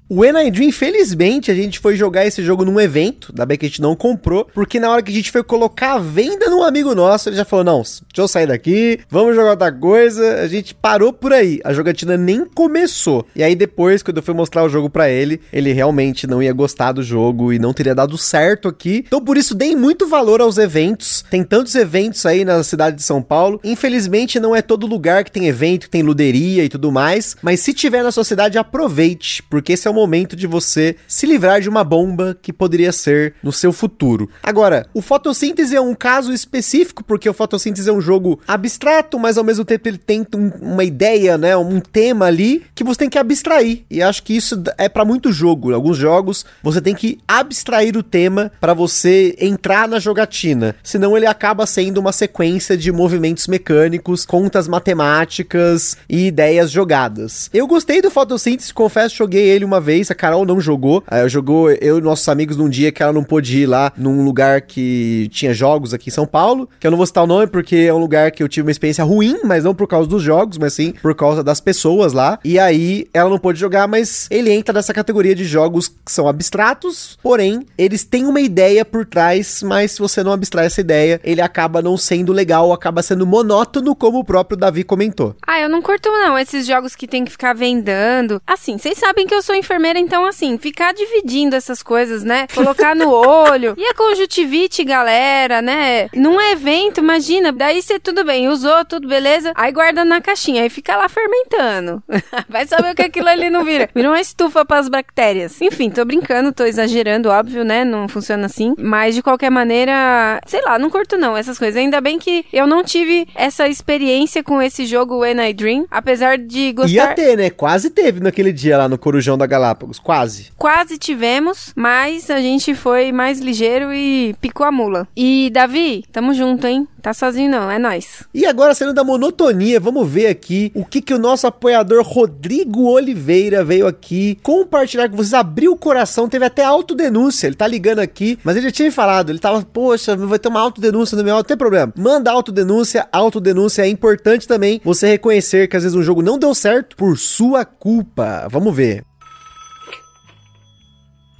O Dream, infelizmente, a gente foi jogar esse jogo num evento, da bem que a gente não comprou, porque na hora que a gente foi colocar a venda num amigo nosso, ele já falou: não, deixa eu sair daqui, vamos jogar outra coisa. A gente parou por aí, a jogatina nem começou. E aí depois, quando eu fui mostrar o jogo para ele, ele realmente não ia gostar do jogo e não teria dado certo aqui. Então por isso, deem muito valor aos eventos. Tem tantos eventos aí na cidade de São Paulo. Infelizmente, não é todo lugar que tem evento, que tem luderia e tudo mais, mas se tiver na sua cidade, aproveite, porque esse é o momento de você se livrar de uma bomba que poderia ser no seu futuro. Agora, o fotossíntese é um caso específico, porque o fotossíntese é um jogo abstrato, mas ao mesmo tempo ele tem um, uma ideia, né, um tema ali que você tem que abstrair. E acho que isso é para muito jogo. Em alguns jogos você tem que abstrair o tema para você entrar na jogatina, senão ele acaba sendo uma sequência de movimentos mecânicos, contas matemáticas e ideias jogadas. Eu gostei do fotossíntese, confesso, joguei ele uma vez, a Carol não jogou. Uh, jogou eu e nossos amigos num dia que ela não pôde ir lá num lugar que tinha jogos aqui em São Paulo, que eu não vou citar o nome porque é um lugar que eu tive uma experiência ruim, mas não por causa dos jogos, mas sim por causa das pessoas lá. E aí ela não pôde jogar, mas ele entra nessa categoria de jogos que são abstratos, porém eles têm uma ideia por trás, mas se você não abstrai essa ideia, ele acaba não sendo legal, acaba sendo monótono, como o próprio Davi comentou. Ah, eu não curto não esses jogos que tem que ficar vendando. Assim, vocês sabem que eu sou enfermeira enfermeira, então, assim, ficar dividindo essas coisas, né? Colocar no olho. [laughs] E a conjuntivite, galera, né? Num evento, imagina, daí você tudo bem, usou, tudo beleza, aí guarda na caixinha, aí fica lá fermentando. [laughs] Vai saber o que aquilo ali não vira. Vira uma estufa para as bactérias. Enfim, tô brincando, tô exagerando, óbvio, né? Não funciona assim. Mas de qualquer maneira, sei lá, não curto não essas coisas. Ainda bem que eu não tive essa experiência com esse jogo When I Dream, apesar de gostar. Ia ter, né? Quase teve naquele dia lá no Corujão da Galápagos. Galápagos, quase. Quase tivemos, mas a gente foi mais ligeiro e picou a mula. E Davi, tamo junto, hein? Tá sozinho não, é nós. E agora saindo da monotonia, vamos ver aqui o que que o nosso apoiador Rodrigo Oliveira veio aqui compartilhar com vocês, abriu o coração, teve até autodenúncia, ele tá ligando aqui, mas ele já tinha falado, ele tava, poxa, vai ter uma autodenúncia no meu, não tem problema. Manda autodenúncia, autodenúncia é importante também você reconhecer que às vezes um jogo não deu certo por sua culpa. Vamos ver.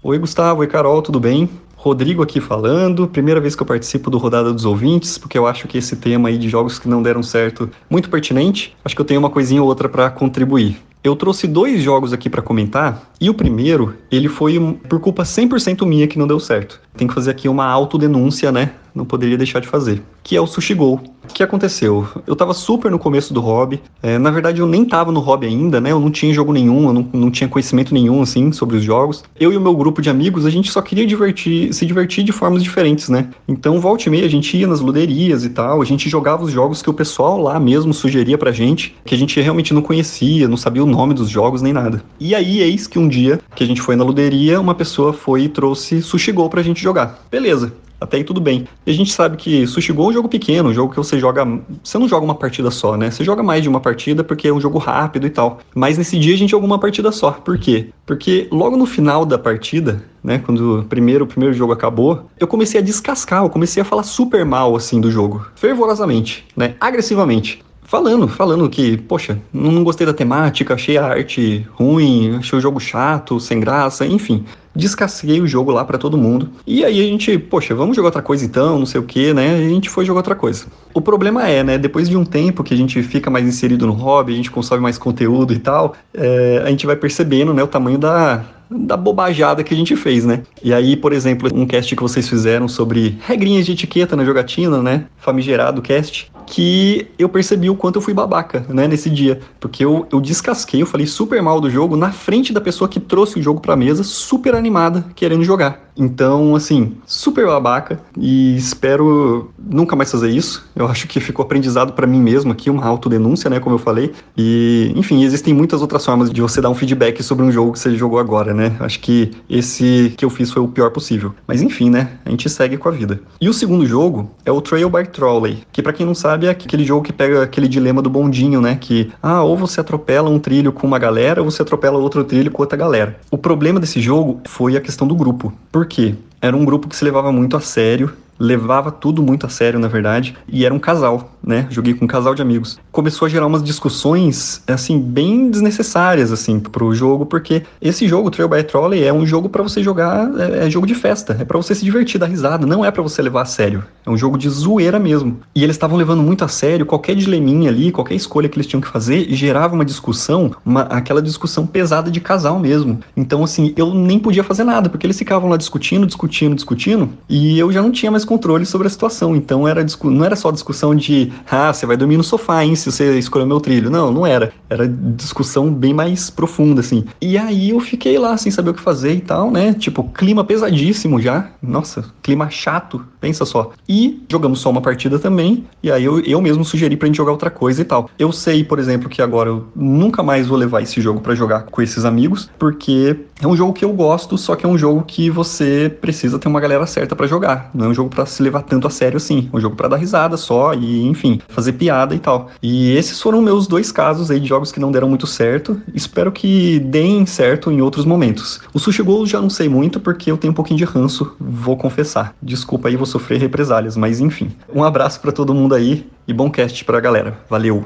Oi, Gustavo. Oi, Carol, tudo bem? Rodrigo aqui falando, primeira vez que eu participo do Rodada dos Ouvintes, porque eu acho que esse tema aí de jogos que não deram certo muito pertinente. Acho que eu tenho uma coisinha ou outra para contribuir. Eu trouxe dois jogos aqui para comentar, e o primeiro, ele foi por culpa 100% minha que não deu certo. Tem que fazer aqui uma autodenúncia, né? Não poderia deixar de fazer. Que é o Sushi Go. O que aconteceu? Eu tava super no começo do hobby. É, na verdade, eu nem tava no hobby ainda, né? Eu não tinha jogo nenhum, eu não, não tinha conhecimento nenhum, assim, sobre os jogos. Eu e o meu grupo de amigos, a gente só queria divertir, se divertir de formas diferentes, né? Então, volta e meia, a gente ia nas luderias e tal, a gente jogava os jogos que o pessoal lá mesmo sugeria pra gente, que a gente realmente não conhecia, não sabia o nome dos jogos nem nada. E aí, eis que um dia que a gente foi na luderia, uma pessoa foi e trouxe Sushi Go pra gente jogar. Beleza. Até aí tudo bem. E a gente sabe que Sushi Go é um jogo pequeno, um jogo que você joga. Você não joga uma partida só, né? Você joga mais de uma partida porque é um jogo rápido e tal. Mas nesse dia a gente jogou uma partida só. Por quê? Porque logo no final da partida, né? Quando o primeiro, o primeiro jogo acabou, eu comecei a descascar, eu comecei a falar super mal assim do jogo. Fervorosamente, né? Agressivamente falando, falando que, poxa, não gostei da temática, achei a arte ruim, achei o jogo chato, sem graça, enfim. Descasquei o jogo lá para todo mundo. E aí a gente, poxa, vamos jogar outra coisa então, não sei o que, né? A gente foi jogar outra coisa. O problema é, né? Depois de um tempo que a gente fica mais inserido no hobby, a gente consome mais conteúdo e tal, é, a gente vai percebendo, né, o tamanho da, da bobajada que a gente fez, né? E aí, por exemplo, um cast que vocês fizeram sobre regrinhas de etiqueta na jogatina, né? Famigerado cast que eu percebi o quanto eu fui babaca, né, nesse dia. Porque eu, eu descasquei, eu falei super mal do jogo na frente da pessoa que trouxe o jogo pra mesa, super animada, querendo jogar. Então, assim, super babaca e espero nunca mais fazer isso. Eu acho que ficou aprendizado para mim mesmo aqui, uma autodenúncia, né, como eu falei. E, enfim, existem muitas outras formas de você dar um feedback sobre um jogo que você jogou agora, né? Acho que esse que eu fiz foi o pior possível. Mas enfim, né? A gente segue com a vida. E o segundo jogo é o Trail by Trolley, que para quem não sabe é aquele jogo que pega aquele dilema do bondinho, né, que ah, ou você atropela um trilho com uma galera ou você atropela outro trilho com outra galera. O problema desse jogo foi a questão do grupo. Por quê? Era um grupo que se levava muito a sério, levava tudo muito a sério, na verdade, e era um casal, né? Joguei com um casal de amigos. Começou a gerar umas discussões, assim, bem desnecessárias, assim, pro jogo, porque esse jogo, Trail by Trolley, é um jogo para você jogar, é, é, jogo de festa, é para você se divertir, dar risada, não é para você levar a sério. É um jogo de zoeira mesmo. E eles estavam levando muito a sério, qualquer dileminha ali, qualquer escolha que eles tinham que fazer, gerava uma discussão, uma, aquela discussão pesada de casal mesmo. Então, assim, eu nem podia fazer nada, porque eles ficavam lá discutindo, discutindo, discutindo, e eu já não tinha mais controle sobre a situação. Então era não era só discussão de ah, você vai dormir no sofá, hein, se você escolher meu trilho. Não, não era. Era discussão bem mais profunda, assim. E aí eu fiquei lá sem saber o que fazer e tal, né? Tipo, clima pesadíssimo já. Nossa, clima chato, pensa só. E jogamos só uma partida também, e aí eu, eu mesmo sugeri pra gente jogar outra coisa e tal. Eu sei, por exemplo, que agora eu nunca mais vou levar esse jogo para jogar com esses amigos, porque é um jogo que eu gosto, só que é um jogo que você precisa ter uma galera certa para jogar. Não é um jogo para se levar tanto a sério assim. É um jogo para dar risada só e, enfim, fazer piada e tal. E esses foram meus dois casos aí de jogos que não deram muito certo. Espero que deem certo em outros momentos. O Sushi Go já não sei muito porque eu tenho um pouquinho de ranço, vou confessar. Desculpa aí, vou sofrer represálias, mas enfim. Um abraço para todo mundo aí e bom cast pra galera. Valeu!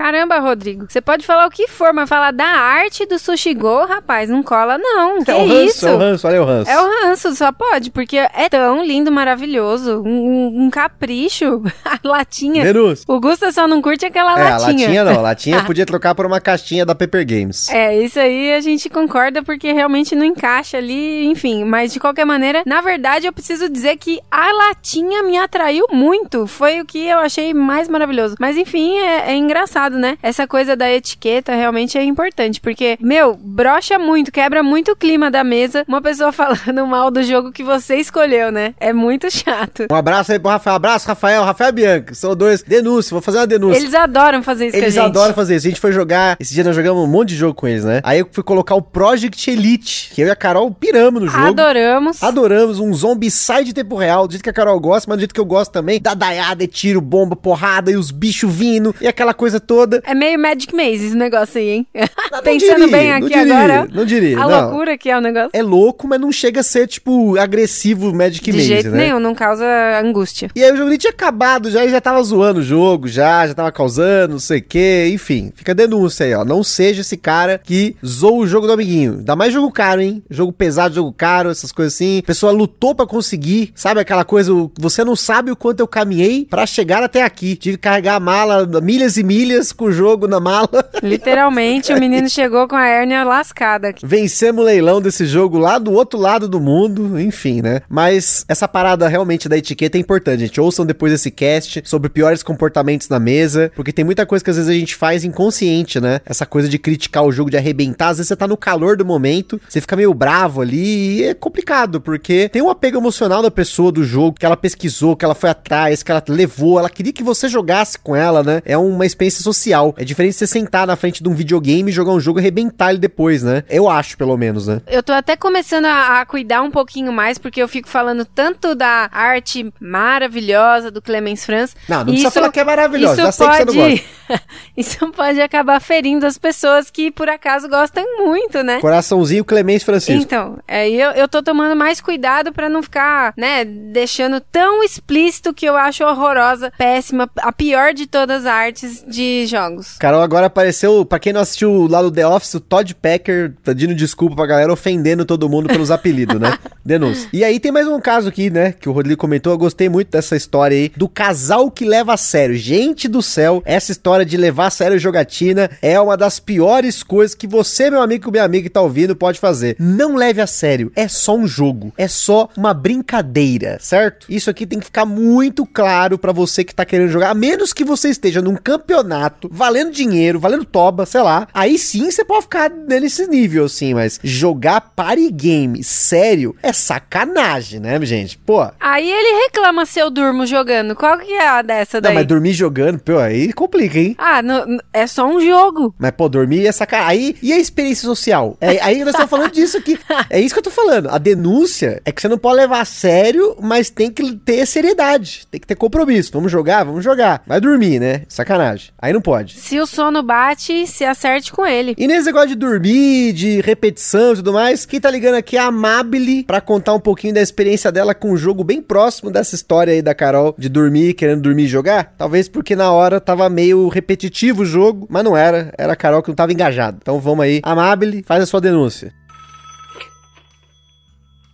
Caramba, Rodrigo, você pode falar o que for, mas falar da arte do Sushi Go, rapaz, não cola não. Que é o ranço, isso? É o ranço, olha o ranço. É o ranço, só pode, porque é tão lindo, maravilhoso, um, um capricho, [laughs] a latinha. Venus. O Gusta só não curte aquela é, latinha. a latinha não, a latinha [laughs] podia trocar por uma caixinha da Paper Games. É, isso aí a gente concorda porque realmente não encaixa ali, enfim, mas de qualquer maneira, na verdade eu preciso dizer que a latinha me atraiu muito, foi o que eu achei mais maravilhoso. Mas enfim, é, é engraçado, né? Essa coisa da etiqueta realmente é importante, porque, meu, brocha muito, quebra muito o clima da mesa uma pessoa [laughs] falando mal do jogo que você escolheu, né? É muito chato. Um abraço aí pro Rafael. Abraço, Rafael. Rafael Bianca. São dois. Denúncia, vou fazer uma denúncia. Eles adoram fazer isso Eles adoram fazer isso. A gente foi jogar. Esse dia nós jogamos um monte de jogo com eles, né? Aí eu fui colocar o Project Elite, que eu e a Carol piramos no jogo. Adoramos. Adoramos. Um zombicide de tempo real, do jeito que a Carol gosta, mas do jeito que eu gosto também. Da daiada, tiro, bomba, porrada e os bichos vindo e aquela coisa toda. É meio Magic Maze esse negócio aí, hein? Não, [laughs] Pensando diria, bem aqui diria, agora. Não diria. A não. loucura que é o negócio. É louco, mas não chega a ser, tipo, agressivo Magic De Maze, jeito né? nenhum, não causa angústia. E aí o jogo nem tinha acabado já, já tava zoando o jogo, já, já tava causando, não sei o que, enfim. Fica a denúncia aí, ó. Não seja esse cara que zoa o jogo do amiguinho. Ainda mais jogo caro, hein? Jogo pesado, jogo caro, essas coisas assim. A pessoa lutou pra conseguir, sabe aquela coisa, você não sabe o quanto eu caminhei pra chegar até aqui. Tive que carregar a mala milhas e milhas com o jogo na mala. [laughs] Literalmente, o menino chegou com a hérnia lascada. Vencemos o leilão desse jogo lá do outro lado do mundo, enfim, né? Mas essa parada realmente da etiqueta é importante, gente. Ouçam depois esse cast sobre piores comportamentos na mesa, porque tem muita coisa que às vezes a gente faz inconsciente, né? Essa coisa de criticar o jogo, de arrebentar. Às vezes você tá no calor do momento, você fica meio bravo ali e é complicado, porque tem um apego emocional da pessoa do jogo, que ela pesquisou, que ela foi atrás, que ela levou, ela queria que você jogasse com ela, né? É uma experiência social. É diferente você sentar na frente de um videogame, jogar um jogo e arrebentar ele depois, né? Eu acho, pelo menos, né? Eu tô até começando a, a cuidar um pouquinho mais, porque eu fico falando tanto da arte maravilhosa do Clemens Franz. Não, não precisa falar que é maravilhosa, isso já sei pode, que você não gosta. [laughs] isso pode acabar ferindo as pessoas que por acaso gostam muito, né? Coraçãozinho Clemens Francisco. Então, é, eu, eu tô tomando mais cuidado para não ficar, né, deixando tão explícito que eu acho horrorosa, péssima, a pior de todas as artes de jogos. Carol, agora apareceu, pra quem não assistiu lá do The Office, o Todd Packer pedindo desculpa pra galera, ofendendo todo mundo pelos apelidos, né? [laughs] Denúncia. E aí tem mais um caso aqui, né, que o Rodrigo comentou, eu gostei muito dessa história aí, do casal que leva a sério. Gente do céu, essa história de levar a sério jogatina é uma das piores coisas que você, meu amigo minha amiga que tá ouvindo, pode fazer. Não leve a sério, é só um jogo, é só uma brincadeira, certo? Isso aqui tem que ficar muito claro para você que tá querendo jogar, a menos que você esteja num campeonato, valendo dinheiro, valendo toba, sei lá. Aí sim você pode ficar nesse nível, assim, mas jogar party game sério é sacanagem, né, gente? Pô. Aí ele reclama se eu durmo jogando. Qual que é a dessa daí? Não, mas dormir jogando, pô, aí complica, hein? Ah, no, é só um jogo. Mas, pô, dormir é sacanagem. Aí, e a experiência social? É, aí nós estamos falando disso aqui. [laughs] É isso que eu tô falando. A denúncia é que você não pode levar a sério, mas tem que ter seriedade. Tem que ter compromisso. Vamos jogar? Vamos jogar. Vai dormir, né? Sacanagem. Aí não pode. Se o sono bate, se acerte com ele. E nesse negócio de dormir, de repetição e tudo mais, quem tá ligando aqui é a Amabile pra contar um pouquinho da experiência dela com um jogo bem próximo dessa história aí da Carol de dormir, querendo dormir e jogar. Talvez porque na hora tava meio repetitivo o jogo, mas não era. Era a Carol que não tava engajada. Então vamos aí. Amabile, faz a sua denúncia.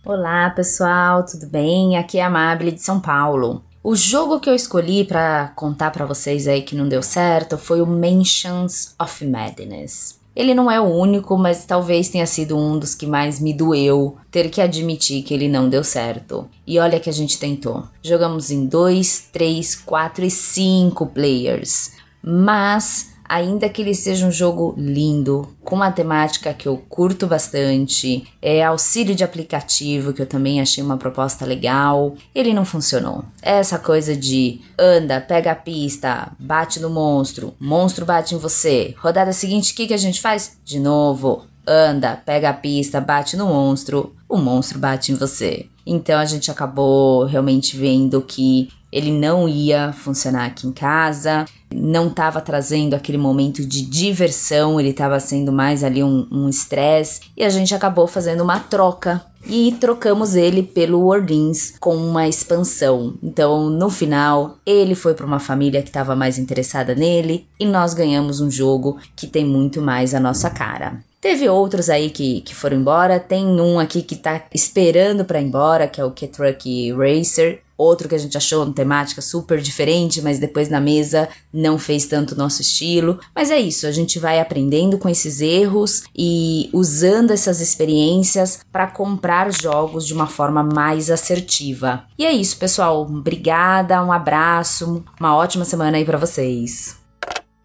Olá pessoal, tudo bem? Aqui é a Amabile de São Paulo. O jogo que eu escolhi para contar para vocês aí que não deu certo foi o Mansions of Madness. Ele não é o único, mas talvez tenha sido um dos que mais me doeu ter que admitir que ele não deu certo. E olha que a gente tentou. Jogamos em 2, 3, 4 e 5 players. Mas ainda que ele seja um jogo lindo, com uma temática que eu curto bastante, é auxílio de aplicativo, que eu também achei uma proposta legal, ele não funcionou. Essa coisa de anda, pega a pista, bate no monstro, monstro bate em você. Rodada seguinte, o que, que a gente faz? De novo. Anda, pega a pista, bate no monstro, o monstro bate em você. Então a gente acabou realmente vendo que ele não ia funcionar aqui em casa, não estava trazendo aquele momento de diversão, ele estava sendo mais ali um estresse, e a gente acabou fazendo uma troca e trocamos ele pelo Orleans com uma expansão. Então, no final, ele foi para uma família que estava mais interessada nele e nós ganhamos um jogo que tem muito mais a nossa cara. Teve outros aí que, que foram embora, tem um aqui que tá esperando para ir embora, que é o K-Truck Racer, outro que a gente achou uma temática super diferente, mas depois na mesa não fez tanto nosso estilo. Mas é isso, a gente vai aprendendo com esses erros e usando essas experiências para comprar jogos de uma forma mais assertiva. E é isso, pessoal. Obrigada, um abraço, uma ótima semana aí para vocês.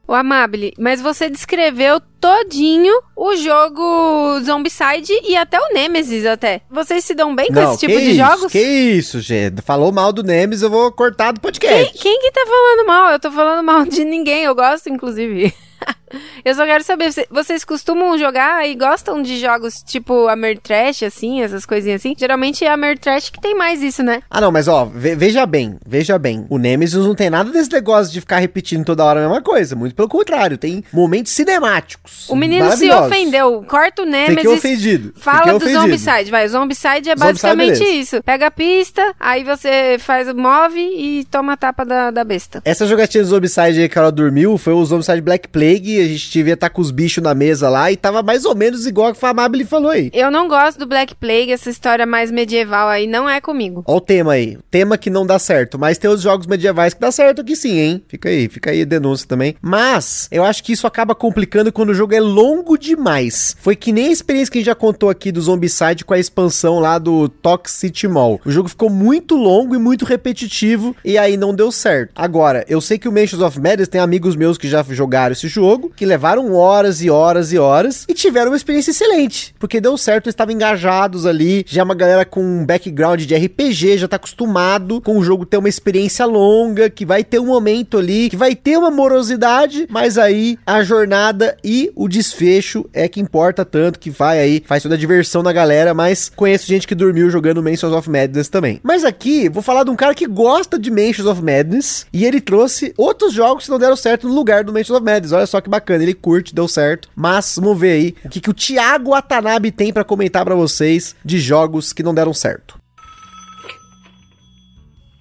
O Amable, mas você descreveu todinho o jogo Zombicide e até o Nemesis até. Vocês se dão bem com Não, esse tipo de isso, jogos? Que isso, gente. Falou mal do Nemesis, eu vou cortar do podcast. Quem, quem que tá falando mal? Eu tô falando mal de ninguém, eu gosto inclusive. [laughs] Eu só quero saber, vocês costumam jogar e gostam de jogos tipo Ameritrash, assim, essas coisinhas assim? Geralmente é Ameritrash que tem mais isso, né? Ah, não, mas ó, ve veja bem, veja bem. O Nemesis não tem nada desse negócio de ficar repetindo toda hora a mesma coisa. Muito pelo contrário, tem momentos cinemáticos. O menino se ofendeu. Corta o Nemesis. Fiquei ofendido. Fala Fiquei do ofendido. Zombicide, vai. Zombicide é basicamente Zombicide, isso. Pega a pista, aí você faz, move e toma a tapa da, da besta. Essa jogatina do Zombicide aí que ela dormiu foi o Zombicide Black Plague. A gente devia estar tá com os bichos na mesa lá e tava mais ou menos igual a que a Famabile falou aí. Eu não gosto do Black Plague, essa história mais medieval aí não é comigo. Ó o tema aí, tema que não dá certo, mas tem os jogos medievais que dá certo aqui sim, hein? Fica aí, fica aí a denúncia também. Mas, eu acho que isso acaba complicando quando o jogo é longo demais. Foi que nem a experiência que a gente já contou aqui do Zombicide com a expansão lá do Toxicity Mall. O jogo ficou muito longo e muito repetitivo e aí não deu certo. Agora, eu sei que o Mansions of Madness tem amigos meus que já jogaram esse jogo, que levaram horas e horas e horas e tiveram uma experiência excelente, porque deu certo, eles estavam engajados ali, já é uma galera com um background de RPG, já tá acostumado com o jogo ter uma experiência longa, que vai ter um momento ali, que vai ter uma morosidade, mas aí a jornada e o desfecho é que importa tanto, que vai aí, faz toda a diversão na galera, mas conheço gente que dormiu jogando Mansions of Madness também. Mas aqui, vou falar de um cara que gosta de Mansions of Madness, e ele trouxe outros jogos que não deram certo no lugar do Mansions of Madness. Olha só que bacana, ele curte, deu certo, mas vamos ver aí o que, que o Thiago Watanabe tem para comentar para vocês de jogos que não deram certo.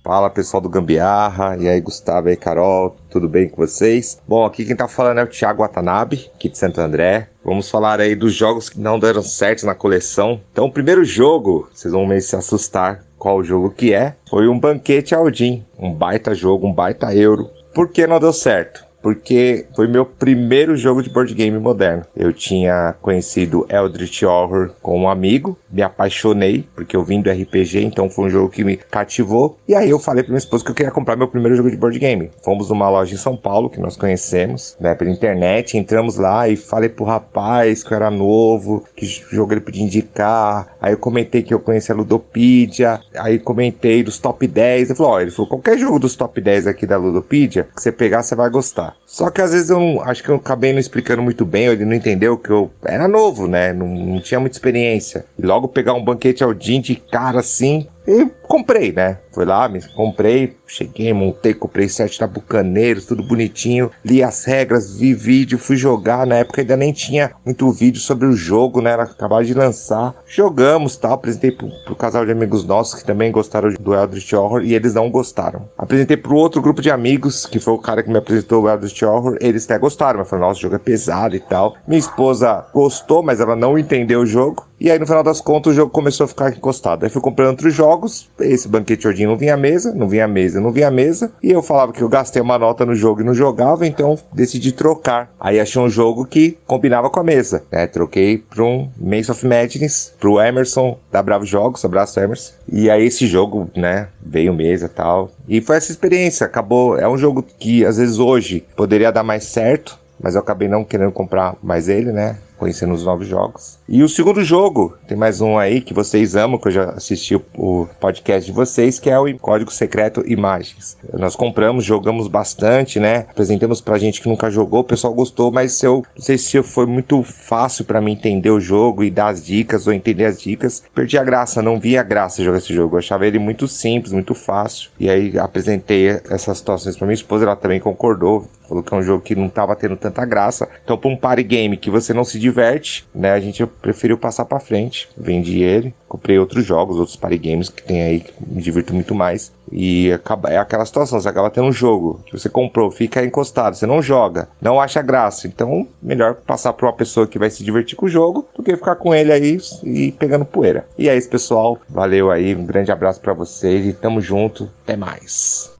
Fala pessoal do Gambiarra, e aí Gustavo e aí Carol, tudo bem com vocês? Bom, aqui quem tá falando é o Thiago Watanabe, aqui de Santo André. Vamos falar aí dos jogos que não deram certo na coleção. Então, o primeiro jogo, vocês vão meio se assustar qual o jogo que é, foi um Banquete Aldin, um baita jogo, um baita euro. Por que não deu certo? Porque foi meu primeiro jogo de board game moderno. Eu tinha conhecido Eldritch Horror com um amigo, me apaixonei, porque eu vim do RPG, então foi um jogo que me cativou. E aí eu falei pra minha esposa que eu queria comprar meu primeiro jogo de board game. Fomos numa loja em São Paulo, que nós conhecemos, né, pela internet, entramos lá e falei pro rapaz que eu era novo, que jogo ele podia indicar. Aí eu comentei que eu conhecia a Ludopedia, aí comentei dos top 10. Ele falou, ó, ele falou, qualquer jogo dos top 10 aqui da Ludopedia, que você pegar, você vai gostar. Só que às vezes eu não, acho que eu acabei não explicando muito bem, ele não entendeu que eu era novo, né? Não, não tinha muita experiência. E logo pegar um banquete ao de cara assim, e comprei, né? Fui lá, me comprei, cheguei, montei, comprei sete tabucaneiros, tudo bonitinho, li as regras, vi vídeo, fui jogar. Na época ainda nem tinha muito vídeo sobre o jogo, né? Era acabado de lançar. Jogamos tal, apresentei pro, pro casal de amigos nossos que também gostaram do Eldritch Horror e eles não gostaram. Apresentei pro outro grupo de amigos, que foi o cara que me apresentou o Eldritch Horror, eles até gostaram, mas falaram, nossa, o jogo é pesado e tal. Minha esposa gostou, mas ela não entendeu o jogo. E aí, no final das contas, o jogo começou a ficar encostado. Aí fui comprando outros jogos. Esse banquete ordinho não vinha à mesa, não vinha à mesa, não vinha à mesa. E eu falava que eu gastei uma nota no jogo e não jogava, então decidi trocar. Aí achei um jogo que combinava com a mesa. Né? Troquei para um Maze of Madness, pro Emerson da Bravo Jogos, abraço Emerson. E aí esse jogo, né, veio mesa e tal. E foi essa experiência, acabou. É um jogo que às vezes hoje poderia dar mais certo, mas eu acabei não querendo comprar mais ele, né? Conhecendo os novos jogos. E o segundo jogo, tem mais um aí que vocês amam, que eu já assisti o podcast de vocês, que é o Código Secreto Imagens. Nós compramos, jogamos bastante, né? Apresentamos pra gente que nunca jogou, o pessoal gostou, mas eu não sei se foi muito fácil para mim entender o jogo e dar as dicas ou entender as dicas. Perdi a graça, não vi a graça jogar esse jogo. Eu achava ele muito simples, muito fácil. E aí apresentei essas situações para minha esposa, ela também concordou falou que é um jogo que não tava tendo tanta graça. Então, para um party game que você não se diverte, né, a gente preferiu passar para frente. Vendi ele, comprei outros jogos, outros party games que tem aí que me divirto muito mais. E acaba, é aquela situação, você acaba tendo um jogo que você comprou, fica encostado, você não joga, não acha graça. Então, melhor passar para uma pessoa que vai se divertir com o jogo do que ficar com ele aí e pegando poeira. E é isso, pessoal. Valeu aí, um grande abraço para vocês e tamo junto. Até mais.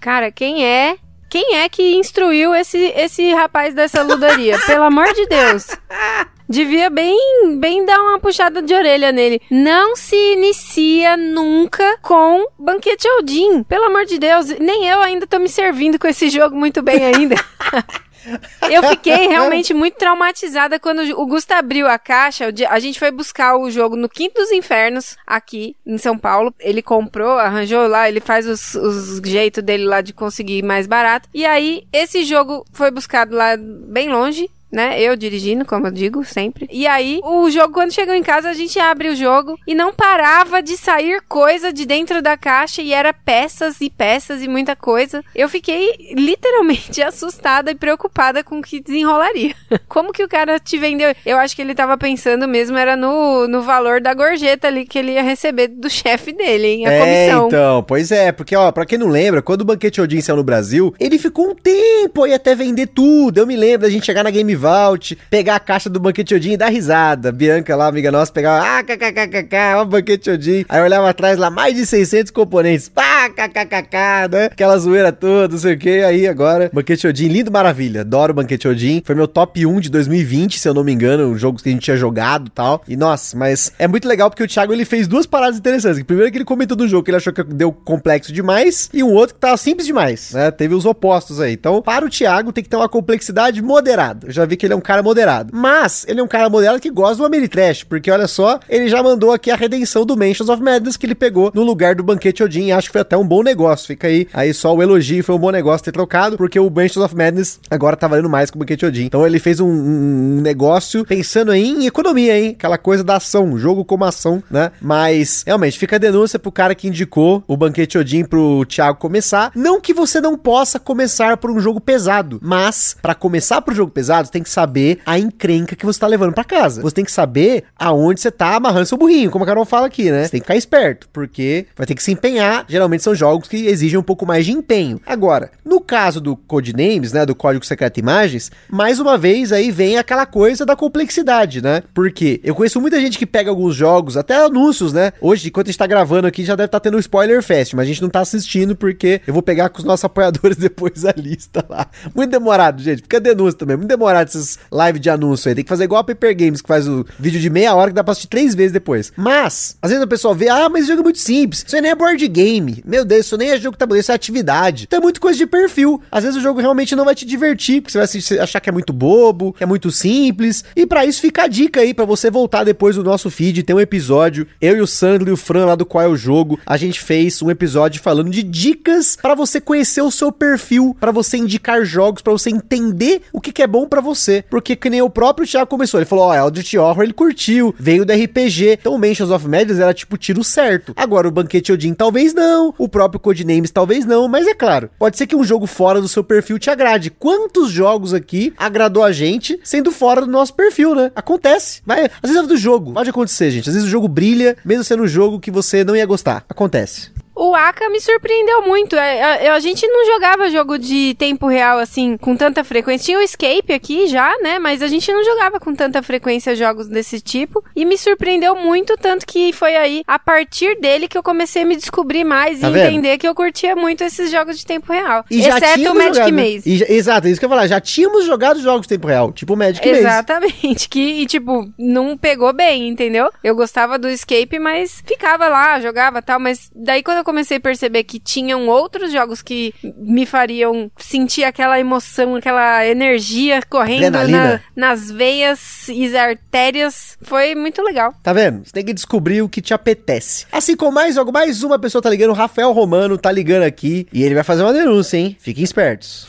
Cara, quem é quem é que instruiu esse, esse rapaz dessa ludaria? [laughs] Pelo amor de Deus. Devia bem, bem dar uma puxada de orelha nele. Não se inicia nunca com Banquete Odin. Pelo amor de Deus, nem eu ainda tô me servindo com esse jogo muito bem ainda. [laughs] Eu fiquei [laughs] realmente muito traumatizada quando o Gusto abriu a caixa. A gente foi buscar o jogo no Quinto dos Infernos, aqui em São Paulo. Ele comprou, arranjou lá, ele faz os, os jeitos dele lá de conseguir mais barato. E aí, esse jogo foi buscado lá bem longe né? Eu dirigindo, como eu digo sempre. E aí, o jogo, quando chegou em casa, a gente abre o jogo e não parava de sair coisa de dentro da caixa e era peças e peças e muita coisa. Eu fiquei literalmente [laughs] assustada e preocupada com o que desenrolaria. [laughs] Como que o cara te vendeu? Eu acho que ele tava pensando mesmo, era no, no valor da gorjeta ali que ele ia receber do chefe dele, hein? A é, comissão. então, pois é, porque, ó, pra quem não lembra, quando o Banquete Odin saiu no Brasil, ele ficou um tempo aí até vender tudo. Eu me lembro da gente chegar na Game Pegar a caixa do Banquete Odin e dar risada. Bianca lá, amiga nossa, pegava, ah, kkkk, ó, Banquete Odin. Aí eu olhava atrás lá, mais de 600 componentes, pá, kkkk, né? Aquela zoeira toda, não sei o que. Aí agora, Banquete Odin, lindo, maravilha. Adoro Banquete Odin. Foi meu top 1 de 2020, se eu não me engano, o jogo que a gente tinha jogado e tal. E nossa, mas é muito legal porque o Thiago ele fez duas paradas interessantes. Primeiro que ele comentou do jogo que ele achou que deu complexo demais e um outro que tava simples demais, né? Teve os opostos aí. Então, para o Thiago tem que ter uma complexidade moderada. Eu já vi que ele é um cara moderado. Mas ele é um cara moderado que gosta do Ameritrash, porque olha só, ele já mandou aqui a redenção do Mansions of Madness que ele pegou no lugar do Banquete Odin. Acho que foi até um bom negócio. Fica aí, aí só o elogio, foi um bom negócio ter trocado, porque o Mansions of Madness agora tá valendo mais que o Banquete Odin. Então ele fez um, um negócio pensando aí em economia, hein? Aquela coisa da ação, jogo como ação, né? Mas realmente fica a denúncia pro cara que indicou o Banquete Odin pro Thiago começar. Não que você não possa começar por um jogo pesado, mas para começar pro jogo pesado, você tem que saber a encrenca que você tá levando para casa. Você tem que saber aonde você tá amarrando seu burrinho, como a Carol fala aqui, né? Você tem que ficar esperto, porque vai ter que se empenhar. Geralmente são jogos que exigem um pouco mais de empenho. Agora, no caso do Codenames, né, do Código Secreto Imagens, mais uma vez aí vem aquela coisa da complexidade, né? Porque eu conheço muita gente que pega alguns jogos, até anúncios, né? Hoje, enquanto a gente tá gravando aqui, já deve estar tá tendo Spoiler Fest, mas a gente não tá assistindo porque eu vou pegar com os nossos apoiadores [laughs] depois a lista lá. Muito demorado, gente. Fica denúncia também. Muito demorado esses live de anúncio aí. Tem que fazer igual a Paper Games, que faz o vídeo de meia hora que dá pra assistir três vezes depois. Mas, às vezes o pessoal vê, ah, mas esse jogo é muito simples. Isso aí nem é board game. Meu Deus, isso nem é jogo tabuleiro, isso é atividade. Então é muito coisa de perfil. Às vezes o jogo realmente não vai te divertir, porque você vai achar que é muito bobo, que é muito simples. E para isso fica a dica aí para você voltar depois do nosso feed, tem um episódio, eu e o Sandro e o Fran lá do Qual é o Jogo, a gente fez um episódio falando de dicas para você conhecer o seu perfil, para você indicar jogos, para você entender o que, que é bom para você. Porque que nem o próprio Thiago começou, ele falou, ó, oh, Eldritch Horror ele curtiu, veio do RPG, então o Mansions of Madness era tipo tiro certo. Agora o Banquete Odin talvez não, o próprio Codenames talvez não, mas é claro, pode ser que um jogo fora do seu perfil te agrade. Quantos jogos aqui agradou a gente sendo fora do nosso perfil, né? Acontece. Vai, às vezes é do jogo, pode acontecer, gente. Às vezes o jogo brilha, mesmo sendo um jogo que você não ia gostar. Acontece. O Aka me surpreendeu muito. É, a, a, gente não jogava jogo de tempo real assim com tanta frequência. Tinha o Escape aqui já, né? Mas a gente não jogava com tanta frequência jogos desse tipo. E me surpreendeu muito, tanto que foi aí a partir dele que eu comecei a me descobrir mais tá e vendo? entender que eu curtia muito esses jogos de tempo real. E exceto o Magic jogado, Maze. E, exato, é isso que eu ia falar. Já tínhamos jogado jogos de tempo real, tipo o Magic Exatamente, Maze. Exatamente. Que, e, tipo, não pegou bem, entendeu? Eu gostava do Escape, mas ficava lá, jogava tal. Mas daí quando eu comecei a perceber que tinham outros jogos que me fariam sentir aquela emoção, aquela energia correndo na, nas veias e artérias, foi muito legal. Tá vendo? Você tem que descobrir o que te apetece. Assim como mais jogo, mais uma pessoa tá ligando, o Rafael Romano tá ligando aqui e ele vai fazer uma denúncia, hein? Fiquem espertos.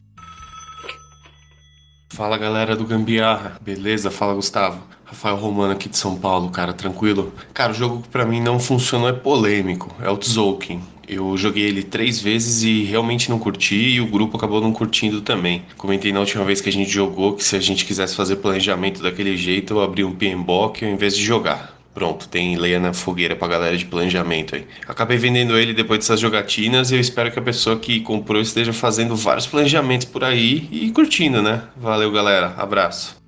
Fala galera do Gambiarra, beleza? Fala Gustavo. Rafael Romano aqui de São Paulo, cara, tranquilo? Cara, o jogo que pra mim não funcionou é polêmico, é o Tzolk'in. Eu joguei ele três vezes e realmente não curti, e o grupo acabou não curtindo também. Comentei na última vez que a gente jogou que se a gente quisesse fazer planejamento daquele jeito, eu abria um PMBOK ao invés de jogar. Pronto, tem leia na fogueira pra galera de planejamento aí. Acabei vendendo ele depois dessas jogatinas e eu espero que a pessoa que comprou esteja fazendo vários planejamentos por aí e curtindo, né? Valeu, galera. Abraço.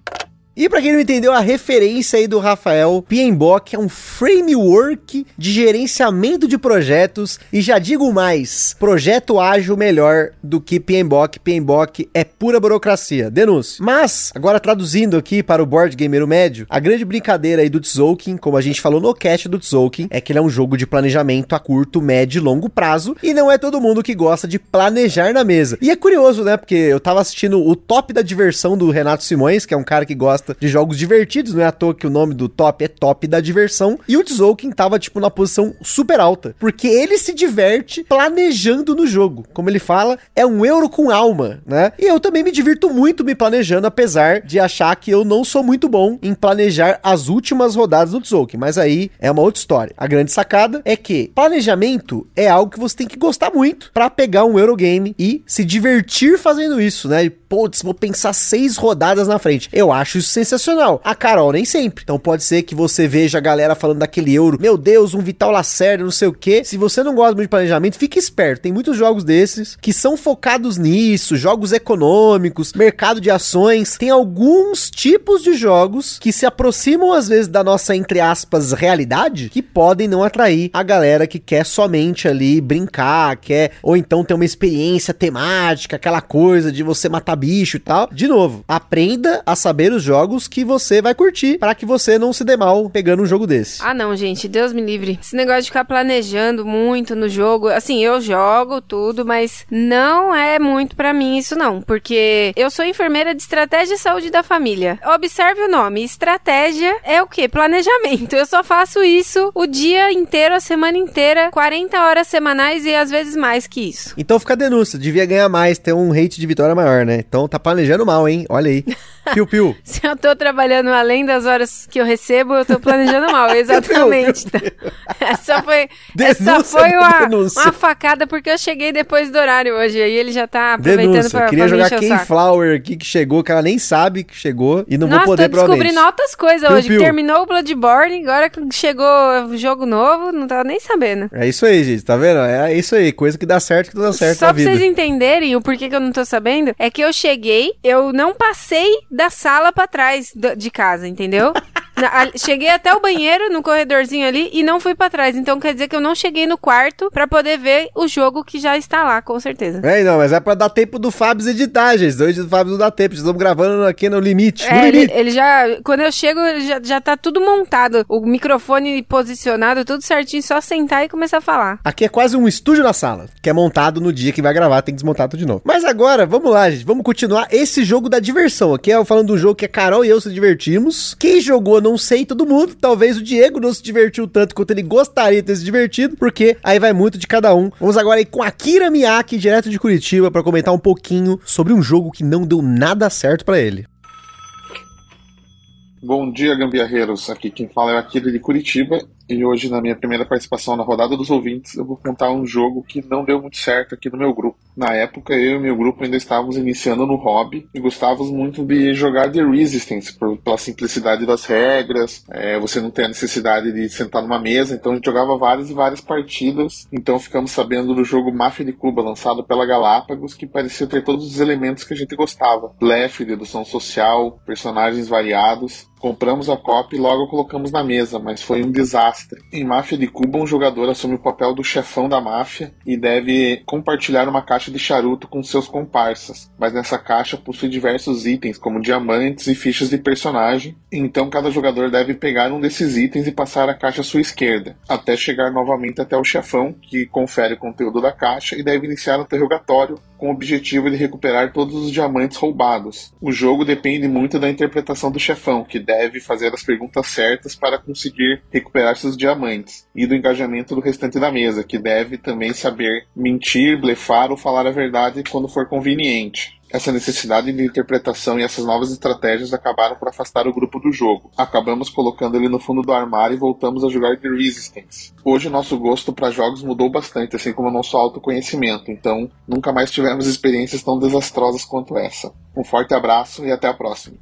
E para quem não entendeu a referência aí do Rafael, PMBOK é um framework de gerenciamento de projetos e já digo mais, projeto ágil melhor do que PMBOK. PMBOK é pura burocracia. Denúncio. Mas, agora traduzindo aqui para o board gamer médio, a grande brincadeira aí do Tzolk'in, como a gente falou no cast do Tzolk'in, é que ele é um jogo de planejamento a curto, médio e longo prazo e não é todo mundo que gosta de planejar na mesa. E é curioso, né? Porque eu tava assistindo o top da diversão do Renato Simões, que é um cara que gosta gosta de jogos divertidos, não é à toa que o nome do top é top da diversão. E o Tzolk'in tava, tipo, na posição super alta, porque ele se diverte planejando no jogo. Como ele fala, é um euro com alma, né? E eu também me divirto muito me planejando, apesar de achar que eu não sou muito bom em planejar as últimas rodadas do Tzolk'in, mas aí é uma outra história. A grande sacada é que planejamento é algo que você tem que gostar muito para pegar um Eurogame e se divertir fazendo isso, né? E, putz, vou pensar seis rodadas na frente. Eu acho isso sensacional. A Carol nem sempre. Então pode ser que você veja a galera falando daquele euro, meu Deus, um Vital Lacerda, não sei o que. Se você não gosta muito de planejamento, fique esperto. Tem muitos jogos desses que são focados nisso, jogos econômicos, mercado de ações. Tem alguns tipos de jogos que se aproximam às vezes da nossa, entre aspas, realidade, que podem não atrair a galera que quer somente ali brincar, quer ou então ter uma experiência temática, aquela coisa de você matar bicho e tal. De novo, aprenda a saber os jogos que você vai curtir para que você não se dê mal pegando um jogo desse. Ah, não, gente, Deus me livre. Esse negócio de ficar planejando muito no jogo, assim, eu jogo tudo, mas não é muito para mim isso não, porque eu sou enfermeira de estratégia e saúde da família. Observe o nome, estratégia é o que? Planejamento. Eu só faço isso o dia inteiro, a semana inteira, 40 horas semanais e às vezes mais que isso. Então fica a denúncia, devia ganhar mais, ter um rate de vitória maior, né? Então tá planejando mal, hein? Olha aí. [laughs] Piu, piu. [laughs] Se eu tô trabalhando além das horas que eu recebo, eu tô planejando mal, exatamente. [laughs] Piu, piu, piu. [laughs] Essa foi, denúncia essa foi uma, uma, facada porque eu cheguei depois do horário hoje e ele já tá aproveitando denúncia. pra Queria pra jogar Ken Flower aqui que chegou, que ela nem sabe que chegou e não Nossa, vou poder tô descobrindo altas coisas hoje. Terminou o Bloodborne, agora que chegou o jogo novo, não tava nem sabendo. É isso aí, gente, tá vendo? É isso aí, coisa que dá certo que não dá certo Só pra vida. vocês entenderem o porquê que eu não tô sabendo, é que eu cheguei, eu não passei da sala para trás de casa, entendeu? [laughs] cheguei até o banheiro, no corredorzinho ali, e não fui para trás. Então quer dizer que eu não cheguei no quarto para poder ver o jogo que já está lá, com certeza. É, não, mas é pra dar tempo do Fábio editar, gente. Hoje o Fábio não dá tempo. Estamos gravando aqui no limite. É, no limite. Ele, ele, já. Quando eu chego, já, já tá tudo montado. O microfone posicionado, tudo certinho, só sentar e começar a falar. Aqui é quase um estúdio na sala, que é montado no dia que vai gravar, tem que desmontar tudo de novo. Mas agora, vamos lá, gente. Vamos continuar esse jogo da diversão. Aqui é falando um jogo que a Carol e eu se divertimos. Quem jogou, não sei, todo mundo. Talvez o Diego não se divertiu tanto quanto ele gostaria de ter se divertido, porque aí vai muito de cada um. Vamos agora aí com Akira Miyake, direto de Curitiba, para comentar um pouquinho sobre um jogo que não deu nada certo para ele. Bom dia, gambiarreiros. Aqui quem fala é o Akira de Curitiba e hoje, na minha primeira participação na rodada dos ouvintes, eu vou contar um jogo que não deu muito certo aqui no meu grupo. Na época, eu e meu grupo ainda estávamos iniciando no hobby e gostávamos muito de jogar The Resistance, por, pela simplicidade das regras, é, você não tem a necessidade de sentar numa mesa, então a gente jogava várias e várias partidas. Então ficamos sabendo do jogo Máfia de Cuba, lançado pela Galápagos, que parecia ter todos os elementos que a gente gostava: blefe, dedução social, personagens variados. Compramos a cópia e logo colocamos na mesa, mas foi um desastre. Em Máfia de Cuba, um jogador assume o papel do chefão da máfia e deve compartilhar uma caixa de charuto com seus comparsas, mas nessa caixa possui diversos itens, como diamantes e fichas de personagem, então cada jogador deve pegar um desses itens e passar a caixa à sua esquerda, até chegar novamente até o chefão, que confere o conteúdo da caixa e deve iniciar um interrogatório com o objetivo de recuperar todos os diamantes roubados. O jogo depende muito da interpretação do chefão, que deve fazer as perguntas certas para conseguir recuperar seus diamantes, e do engajamento do restante da mesa, que deve também saber mentir, blefar ou falar a verdade quando for conveniente. Essa necessidade de interpretação e essas novas estratégias acabaram por afastar o grupo do jogo. Acabamos colocando ele no fundo do armário e voltamos a jogar The Resistance. Hoje o nosso gosto para jogos mudou bastante, assim como o nosso autoconhecimento, então nunca mais tivemos experiências tão desastrosas quanto essa. Um forte abraço e até a próxima.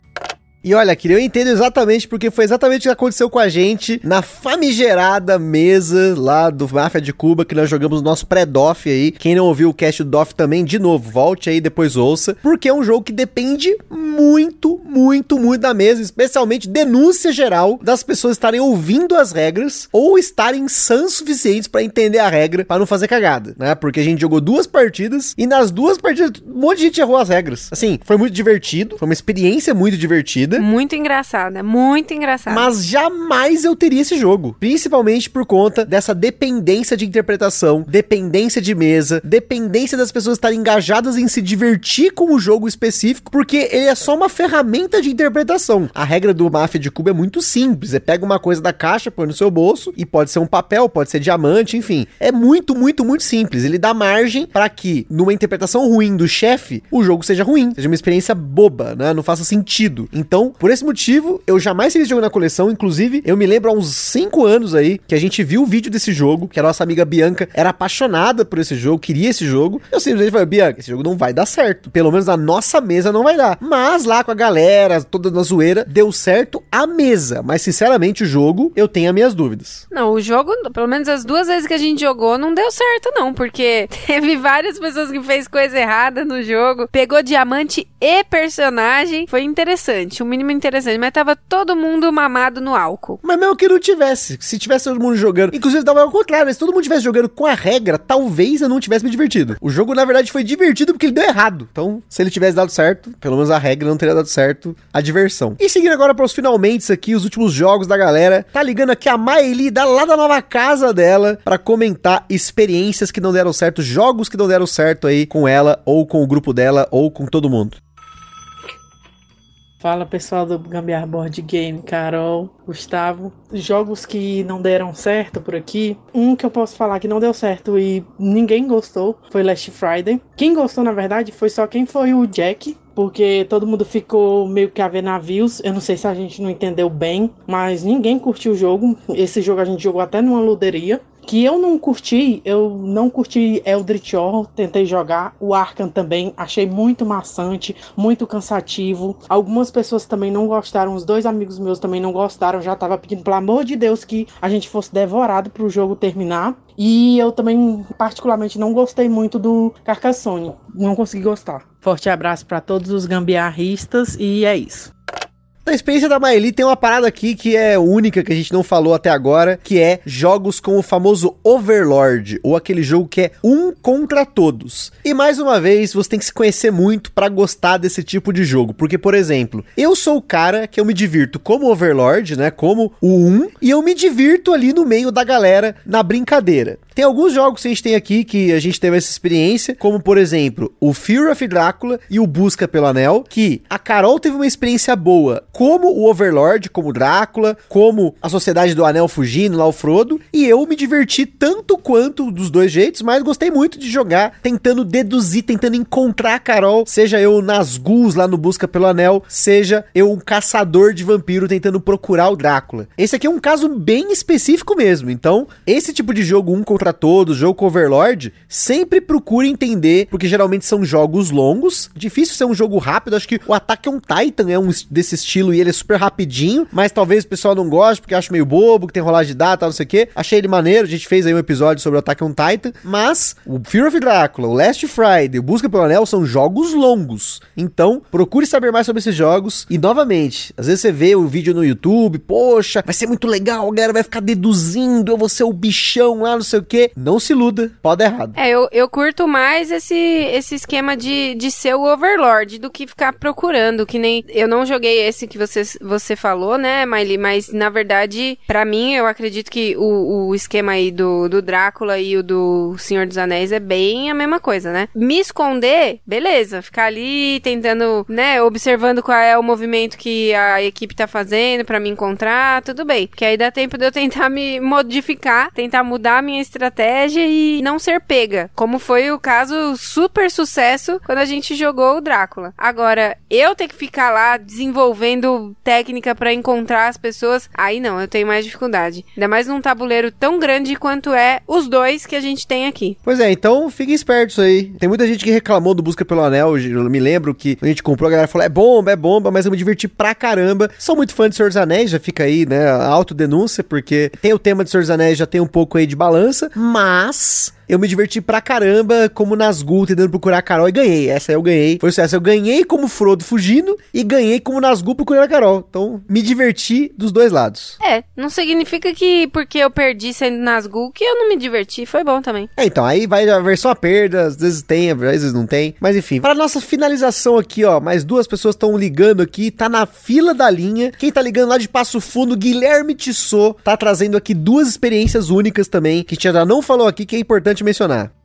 E olha, que eu entendo exatamente porque foi exatamente o que aconteceu com a gente na famigerada mesa lá do Máfia de Cuba que nós jogamos nosso pré-DOF aí. Quem não ouviu o cast do DOF também, de novo, volte aí depois ouça, porque é um jogo que depende muito, muito, muito da mesa, especialmente denúncia geral das pessoas estarem ouvindo as regras ou estarem sãs suficientes para entender a regra para não fazer cagada, né? Porque a gente jogou duas partidas e nas duas partidas um monte de gente errou as regras. Assim, foi muito divertido, foi uma experiência muito divertida divertida. Muito engraçada, muito engraçada. Mas jamais eu teria esse jogo. Principalmente por conta dessa dependência de interpretação, dependência de mesa, dependência das pessoas estarem engajadas em se divertir com o jogo específico, porque ele é só uma ferramenta de interpretação. A regra do Máfia de Cubo é muito simples. Você pega uma coisa da caixa, põe no seu bolso, e pode ser um papel, pode ser diamante, enfim. É muito, muito, muito simples. Ele dá margem para que, numa interpretação ruim do chefe, o jogo seja ruim, seja uma experiência boba, né? Não faça sentido. Então, por esse motivo, eu jamais teria esse jogo na coleção. Inclusive, eu me lembro há uns 5 anos aí que a gente viu o vídeo desse jogo, que a nossa amiga Bianca era apaixonada por esse jogo, queria esse jogo. Eu simplesmente falei, Bianca, esse jogo não vai dar certo. Pelo menos na nossa mesa não vai dar. Mas lá com a galera, toda na zoeira, deu certo a mesa. Mas sinceramente, o jogo, eu tenho as minhas dúvidas. Não, o jogo, pelo menos as duas vezes que a gente jogou, não deu certo, não. Porque [laughs] teve várias pessoas que fez coisa errada no jogo, pegou diamante e personagem. Foi interessante, o mínimo interessante. Mas tava todo mundo mamado no álcool. Mas mesmo que não tivesse, se tivesse todo mundo jogando, inclusive tava ao contrário, né? se todo mundo tivesse jogando com a regra, talvez eu não tivesse me divertido. O jogo, na verdade, foi divertido porque ele deu errado. Então, se ele tivesse dado certo, pelo menos a regra não teria dado certo a diversão. E seguindo agora para os finalmente aqui, os últimos jogos da galera, tá ligando aqui a Maeli da lá da nova casa dela para comentar experiências que não deram certo, jogos que não deram certo aí com ela ou com o grupo dela ou com todo mundo. Fala pessoal do Gambiar Board Game, Carol, Gustavo. Jogos que não deram certo por aqui. Um que eu posso falar que não deu certo e ninguém gostou foi Last Friday. Quem gostou, na verdade, foi só quem foi o Jack, porque todo mundo ficou meio que a ver navios. Eu não sei se a gente não entendeu bem, mas ninguém curtiu o jogo. Esse jogo a gente jogou até numa luderia que eu não curti, eu não curti Eldritch Horror, tentei jogar, o Arkham também, achei muito maçante, muito cansativo. Algumas pessoas também não gostaram, os dois amigos meus também não gostaram, já tava pedindo pelo amor de Deus que a gente fosse devorado pro jogo terminar. E eu também particularmente não gostei muito do Carcassonne, não consegui gostar. Forte abraço para todos os gambiarristas e é isso. Na experiência da Maeli tem uma parada aqui que é única que a gente não falou até agora, que é jogos com o famoso Overlord, ou aquele jogo que é um contra todos. E mais uma vez, você tem que se conhecer muito para gostar desse tipo de jogo, porque por exemplo, eu sou o cara que eu me divirto como Overlord, né, como o 1, e eu me divirto ali no meio da galera na brincadeira. Tem alguns jogos que a gente tem aqui que a gente teve essa experiência, como por exemplo, o Fear of Drácula e o Busca pelo Anel, que a Carol teve uma experiência boa como o Overlord, como Drácula, como a Sociedade do Anel fugindo lá o Frodo, e eu me diverti tanto quanto dos dois jeitos, mas gostei muito de jogar tentando deduzir, tentando encontrar a Carol, seja eu nas ghouls lá no Busca pelo Anel, seja eu um caçador de vampiro tentando procurar o Drácula. Esse aqui é um caso bem específico mesmo, então esse tipo de jogo um contra todos, jogo com Overlord, sempre procure entender, porque geralmente são jogos longos, difícil ser um jogo rápido, acho que o Attack on Titan é um desse estilo e ele é super rapidinho, mas talvez o pessoal não goste porque acha meio bobo, que tem rolagem de data, não sei o que. Achei ele maneiro, a gente fez aí um episódio sobre o Attack on Titan, mas o Fear of Drácula, o Last Friday, o Busca pelo Anel são jogos longos. Então, procure saber mais sobre esses jogos e novamente, às vezes você vê o vídeo no YouTube, poxa, vai ser muito legal, a galera vai ficar deduzindo, eu vou ser o bichão lá, não sei o que. Não se iluda, pode errado. É, eu, eu curto mais esse, esse esquema de, de ser o Overlord do que ficar procurando, que nem eu não joguei esse que você, você falou, né, Miley? Mas na verdade, para mim, eu acredito que o, o esquema aí do, do Drácula e o do Senhor dos Anéis é bem a mesma coisa, né? Me esconder, beleza. Ficar ali tentando, né, observando qual é o movimento que a equipe tá fazendo para me encontrar, tudo bem. Porque aí dá tempo de eu tentar [laughs] me modificar, tentar mudar a minha estratégia e não ser pega. Como foi o caso super sucesso quando a gente jogou o Drácula. Agora, eu ter que ficar lá desenvolvendo técnica para encontrar as pessoas, aí não, eu tenho mais dificuldade. Ainda mais num tabuleiro tão grande quanto é os dois que a gente tem aqui. Pois é, então fiquem espertos aí. Tem muita gente que reclamou do Busca pelo Anel. Eu me lembro que a gente comprou, a galera falou: é bomba, é bomba, mas eu me diverti pra caramba. Sou muito fã de Senhor dos Anéis, já fica aí, né? Autodenúncia, porque tem o tema de Senhor dos Anéis, já tem um pouco aí de balança, mas eu me diverti pra caramba como Nazgûl tentando procurar a Carol e ganhei. Essa eu ganhei. Foi sucesso. Eu ganhei como Frodo fugindo e ganhei como Nazgûl procurando a Carol. Então, me diverti dos dois lados. É, não significa que porque eu perdi sendo Nazgûl que eu não me diverti. Foi bom também. É, então, aí vai a versão a perda, às vezes tem, às vezes não tem. Mas enfim, para nossa finalização aqui, ó, mais duas pessoas estão ligando aqui, tá na fila da linha. Quem tá ligando lá de Passo Fundo, Guilherme Tissot, tá trazendo aqui duas experiências únicas também, que já não falou aqui, que é importante mencionar.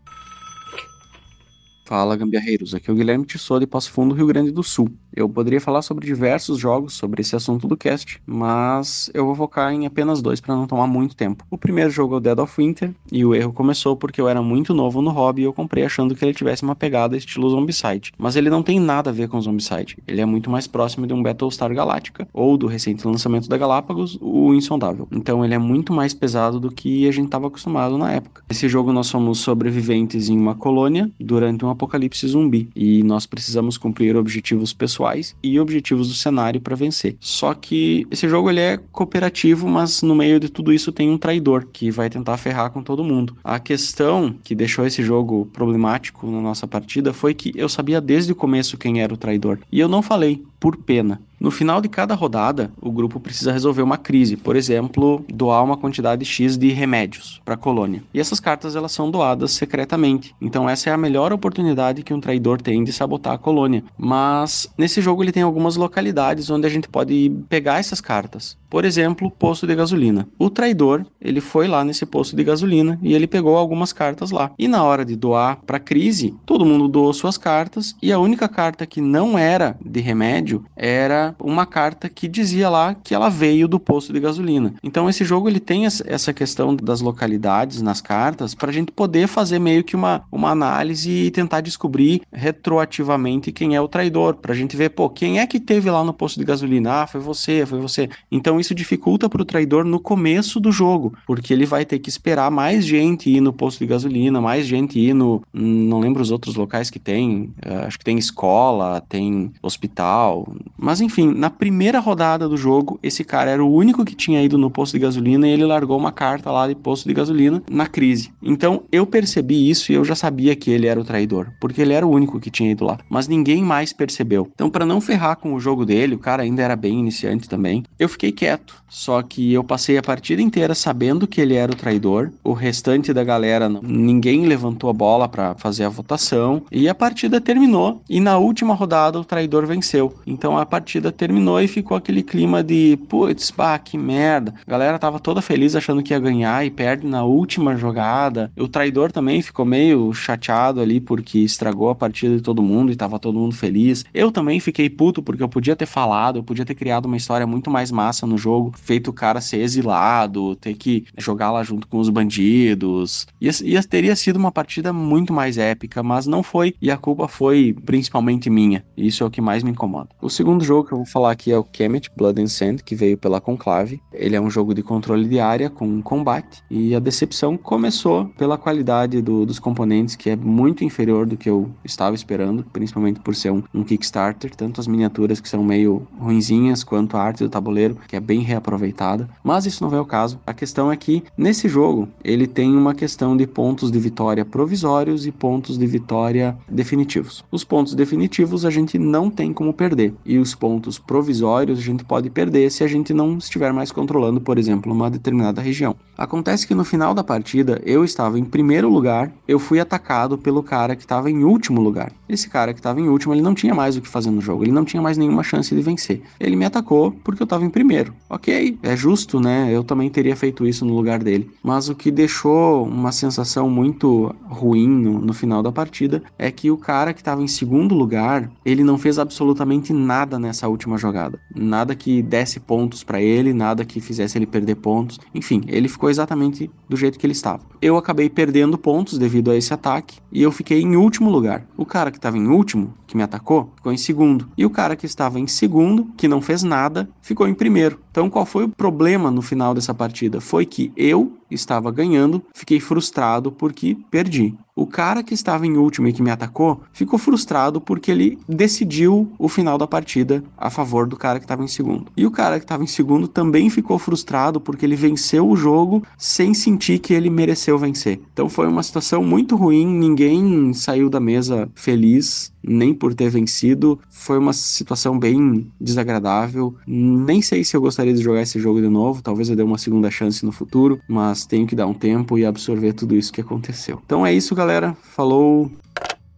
Fala, gambiarreiros. Aqui é o Guilherme Tissot de Passo Fundo, Rio Grande do Sul. Eu poderia falar sobre diversos jogos sobre esse assunto do cast, mas eu vou focar em apenas dois para não tomar muito tempo. O primeiro jogo é o Dead of Winter, e o erro começou porque eu era muito novo no hobby e eu comprei achando que ele tivesse uma pegada estilo Zombicide. Mas ele não tem nada a ver com Zombicide. Ele é muito mais próximo de um Battlestar Galactica, ou do recente lançamento da Galápagos, o Insondável. Então ele é muito mais pesado do que a gente estava acostumado na época. Esse jogo nós somos sobreviventes em uma colônia durante um apocalipse zumbi, e nós precisamos cumprir objetivos pessoais e objetivos do cenário para vencer. Só que esse jogo ele é cooperativo, mas no meio de tudo isso tem um traidor que vai tentar ferrar com todo mundo. A questão que deixou esse jogo problemático na nossa partida foi que eu sabia desde o começo quem era o traidor e eu não falei por pena. No final de cada rodada, o grupo precisa resolver uma crise, por exemplo, doar uma quantidade X de remédios para a colônia. E essas cartas elas são doadas secretamente. Então essa é a melhor oportunidade que um traidor tem de sabotar a colônia. Mas nesse jogo ele tem algumas localidades onde a gente pode pegar essas cartas. Por exemplo, posto de gasolina. O traidor, ele foi lá nesse posto de gasolina e ele pegou algumas cartas lá. E na hora de doar para crise, todo mundo doou suas cartas e a única carta que não era de remédio era uma carta que dizia lá que ela veio do posto de gasolina. Então esse jogo ele tem essa questão das localidades nas cartas para a gente poder fazer meio que uma, uma análise e tentar descobrir retroativamente quem é o traidor, para a gente ver, pô, quem é que teve lá no posto de gasolina? Ah, foi você, foi você. Então isso dificulta para o traidor no começo do jogo, porque ele vai ter que esperar mais gente ir no posto de gasolina, mais gente ir no, não lembro os outros locais que tem, eh, acho que tem escola, tem hospital, mas enfim, na primeira rodada do jogo, esse cara era o único que tinha ido no posto de gasolina e ele largou uma carta lá de posto de gasolina na crise. Então eu percebi isso e eu já sabia que ele era o traidor, porque ele era o único que tinha ido lá, mas ninguém mais percebeu. Então, para não ferrar com o jogo dele, o cara ainda era bem iniciante também, eu fiquei quieto. Só que eu passei a partida inteira sabendo que ele era o traidor. O restante da galera, ninguém levantou a bola para fazer a votação e a partida terminou. E na última rodada o traidor venceu. Então a partida terminou e ficou aquele clima de putz, bah, que merda. A galera tava toda feliz achando que ia ganhar e perde na última jogada. O traidor também ficou meio chateado ali porque estragou a partida de todo mundo e tava todo mundo feliz. Eu também fiquei puto porque eu podia ter falado, eu podia ter criado uma história muito mais massa no jogo, feito o cara ser exilado, ter que jogar lá junto com os bandidos. E, e teria sido uma partida muito mais épica, mas não foi, e a culpa foi principalmente minha. Isso é o que mais me incomoda. O segundo jogo que eu vou falar aqui é o Kemet Blood and Sand, que veio pela Conclave. Ele é um jogo de controle de área com combate, e a decepção começou pela qualidade do, dos componentes, que é muito inferior do que eu estava esperando, principalmente por ser um, um Kickstarter, tanto as miniaturas que são meio ruinzinhas, quanto a arte do tabuleiro, que é bem reaproveitada. Mas isso não é o caso. A questão é que nesse jogo ele tem uma questão de pontos de vitória provisórios e pontos de vitória definitivos. Os pontos definitivos a gente não tem como perder, e os pontos provisórios a gente pode perder se a gente não estiver mais controlando, por exemplo, uma determinada região. Acontece que no final da partida eu estava em primeiro lugar, eu fui atacado pelo cara que estava em último lugar. Esse cara que estava em último, ele não tinha mais o que fazer no jogo, ele não tinha mais nenhuma chance de vencer. Ele me atacou porque eu estava em primeiro. Ok, é justo, né? Eu também teria feito isso no lugar dele. Mas o que deixou uma sensação muito ruim no, no final da partida é que o cara que estava em segundo lugar, ele não fez absolutamente nada nessa última jogada. Nada que desse pontos para ele, nada que fizesse ele perder pontos. Enfim, ele ficou exatamente do jeito que ele estava. Eu acabei perdendo pontos devido a esse ataque e eu fiquei em último lugar. O cara que estava em último, que me atacou, ficou em segundo. E o cara que estava em segundo, que não fez nada, ficou em primeiro. Então, qual foi o problema no final dessa partida? Foi que eu estava ganhando, fiquei frustrado porque perdi. O cara que estava em último e que me atacou ficou frustrado porque ele decidiu o final da partida a favor do cara que estava em segundo. E o cara que estava em segundo também ficou frustrado porque ele venceu o jogo sem sentir que ele mereceu vencer. Então foi uma situação muito ruim, ninguém saiu da mesa feliz, nem por ter vencido. Foi uma situação bem desagradável. Nem sei se eu gostaria de jogar esse jogo de novo, talvez eu dê uma segunda chance no futuro, mas tenho que dar um tempo e absorver tudo isso que aconteceu. Então é isso, galera. Falou.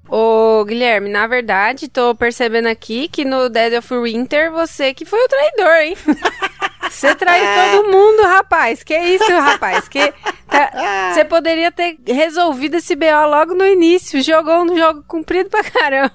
Ô, Guilherme, na verdade, tô percebendo aqui que no Dead of Winter você que foi o traidor, hein? [laughs] Você traiu todo mundo, rapaz. Que isso, rapaz? Que tá... você poderia ter resolvido esse BO logo no início. Jogou um jogo comprido pra caramba.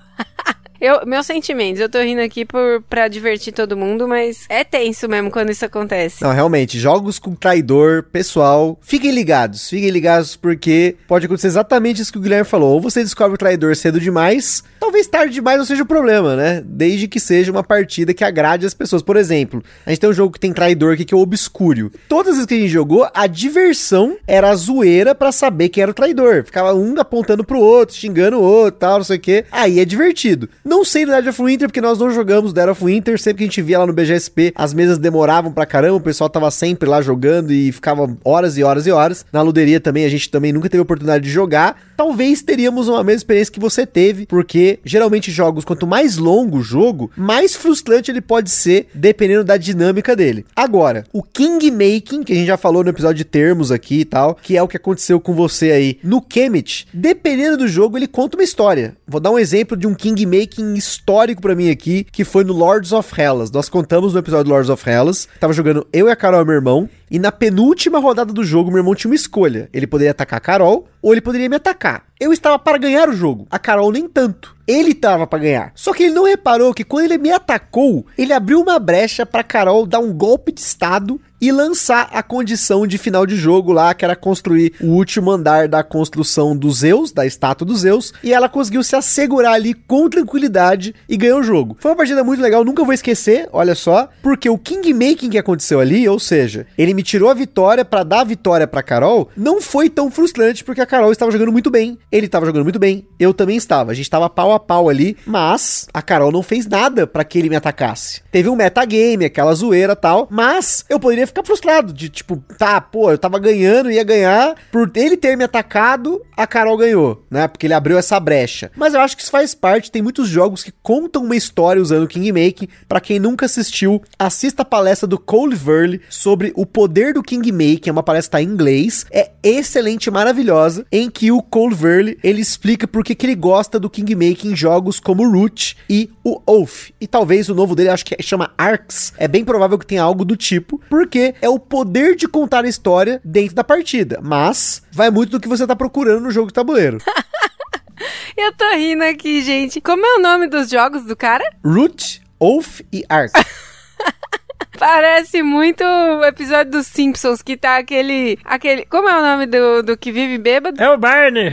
Eu, meus sentimentos, eu tô rindo aqui por, pra divertir todo mundo, mas é tenso mesmo quando isso acontece. Não, realmente, jogos com traidor, pessoal, fiquem ligados, fiquem ligados porque pode acontecer exatamente isso que o Guilherme falou. Ou você descobre o traidor cedo demais, talvez tarde demais não seja o problema, né? Desde que seja uma partida que agrade as pessoas. Por exemplo, a gente tem um jogo que tem traidor aqui que é o Obscúrio. Todas as vezes que a gente jogou, a diversão era a zoeira para saber quem era o traidor. Ficava um apontando pro outro, xingando o outro, tal, não sei o quê. Aí é divertido. Não sei do Dead of Winter, porque nós não jogamos Dead of Winter. Sempre que a gente via lá no BGSP, as mesas demoravam pra caramba, o pessoal tava sempre lá jogando e ficava horas e horas e horas. Na luderia também, a gente também nunca teve oportunidade de jogar. Talvez teríamos uma mesma experiência que você teve, porque geralmente jogos, quanto mais longo o jogo, mais frustrante ele pode ser, dependendo da dinâmica dele. Agora, o King Making, que a gente já falou no episódio de termos aqui e tal, que é o que aconteceu com você aí no Kemet, dependendo do jogo, ele conta uma história. Vou dar um exemplo de um King Making histórico para mim aqui, que foi no Lords of Hellas. Nós contamos no episódio do Lords of Hellas. Tava jogando eu e a Carol, meu irmão, e na penúltima rodada do jogo, meu irmão tinha uma escolha. Ele poderia atacar a Carol ou ele poderia me atacar. Eu estava para ganhar o jogo, a Carol nem tanto. Ele estava para ganhar. Só que ele não reparou que quando ele me atacou, ele abriu uma brecha para Carol dar um golpe de estado e lançar a condição de final de jogo lá, que era construir o último andar da construção dos Zeus, da estátua dos Zeus, e ela conseguiu se assegurar ali com tranquilidade e ganhou o jogo. Foi uma partida muito legal, nunca vou esquecer, olha só, porque o king making que aconteceu ali, ou seja, ele me tirou a vitória para dar a vitória para Carol, não foi tão frustrante porque a Carol estava jogando muito bem, ele estava jogando muito bem, eu também estava, a gente estava pau a pau ali, mas a Carol não fez nada para que ele me atacasse. Teve um metagame, aquela zoeira tal, mas eu poderia ficar frustrado de tipo, tá, pô, eu tava ganhando, ia ganhar, por ele ter me atacado, a Carol ganhou, né? Porque ele abriu essa brecha. Mas eu acho que isso faz parte, tem muitos jogos que contam uma história usando o Kingmaking. Para quem nunca assistiu, assista a palestra do Cole Verley sobre o poder do Kingmaking, é uma palestra em inglês, é excelente, maravilhosa, em que o Cole Verley, ele explica por que, que ele gosta do Kingmaking em jogos como Root e o Oath. E talvez o novo dele, acho que chama Arcs, é bem provável que tenha algo do tipo, porque é o poder de contar a história dentro da partida. Mas vai muito do que você tá procurando no jogo de tabuleiro. [laughs] Eu tô rindo aqui, gente. Como é o nome dos jogos do cara? Root, Oath e Arc. [laughs] Parece muito o episódio dos Simpsons, que tá aquele. aquele Como é o nome do, do que vive bêbado? É o Barney!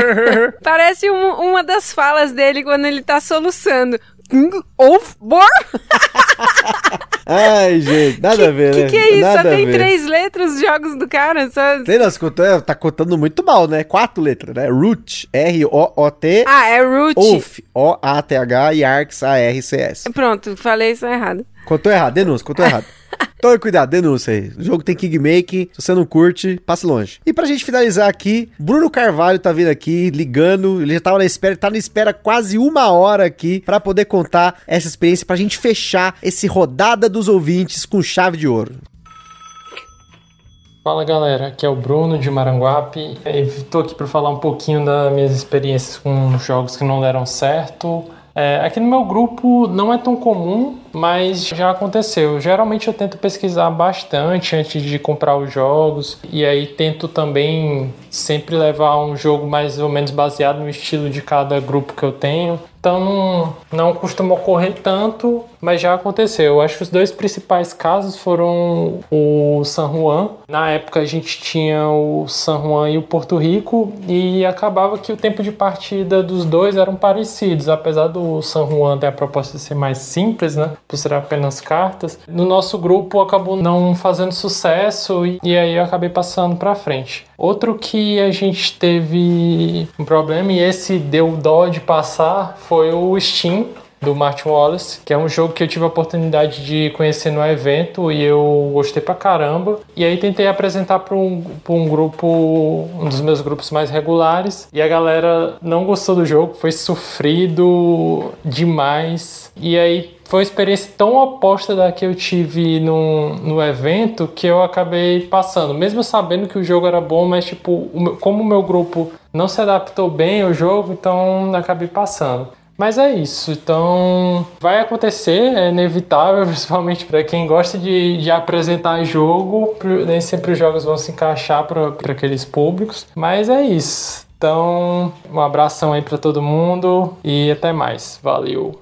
[laughs] Parece um, uma das falas dele quando ele tá soluçando. Of War? [laughs] Ai, gente, nada que, a ver, né? Que é isso? Nada Só tem três letras os jogos do cara? Só... Sei não, tá contando muito mal, né? Quatro letras, né? Root, R-O-O-T. Ah, é Root. Oath, O-A-T-H e Arcs, A-R-C-S. Pronto, falei isso errado. Contou errado, denúncia, contou errado. [laughs] Tome cuidado, denúncia aí. O jogo tem Kingmaking, se você não curte, passe longe. E pra gente finalizar aqui, Bruno Carvalho tá vindo aqui, ligando, ele já tava na espera, tá na espera quase uma hora aqui pra poder contar essa experiência, pra gente fechar esse rodada dos ouvintes com chave de ouro. Fala galera, aqui é o Bruno de Maranguape. Estou aqui para falar um pouquinho das minhas experiências com jogos que não deram certo. É, aqui no meu grupo não é tão comum, mas já aconteceu. Geralmente eu tento pesquisar bastante antes de comprar os jogos e aí tento também sempre levar um jogo mais ou menos baseado no estilo de cada grupo que eu tenho. Então não, não costuma ocorrer tanto, mas já aconteceu. Eu acho que os dois principais casos foram o San Juan. Na época a gente tinha o San Juan e o Porto Rico e acabava que o tempo de partida dos dois eram parecidos, apesar do San Juan ter a proposta de ser mais simples, né? Por ser apenas cartas. No nosso grupo acabou não fazendo sucesso e, e aí eu acabei passando para frente. Outro que a gente teve um problema e esse deu dó de passar foi o Steam do Martin Wallace, que é um jogo que eu tive a oportunidade de conhecer no evento e eu gostei pra caramba. E aí tentei apresentar para um, pra um grupo, um dos meus grupos mais regulares, e a galera não gostou do jogo, foi sofrido demais. E aí foi uma experiência tão oposta da que eu tive no, no evento que eu acabei passando, mesmo sabendo que o jogo era bom, mas tipo, o meu, como o meu grupo não se adaptou bem ao jogo, então acabei passando. Mas é isso, então vai acontecer, é inevitável, [laughs] principalmente para quem gosta de, de apresentar jogo, nem sempre os jogos vão se encaixar para aqueles públicos, mas é isso. Então, um abração aí para todo mundo e até mais. Valeu!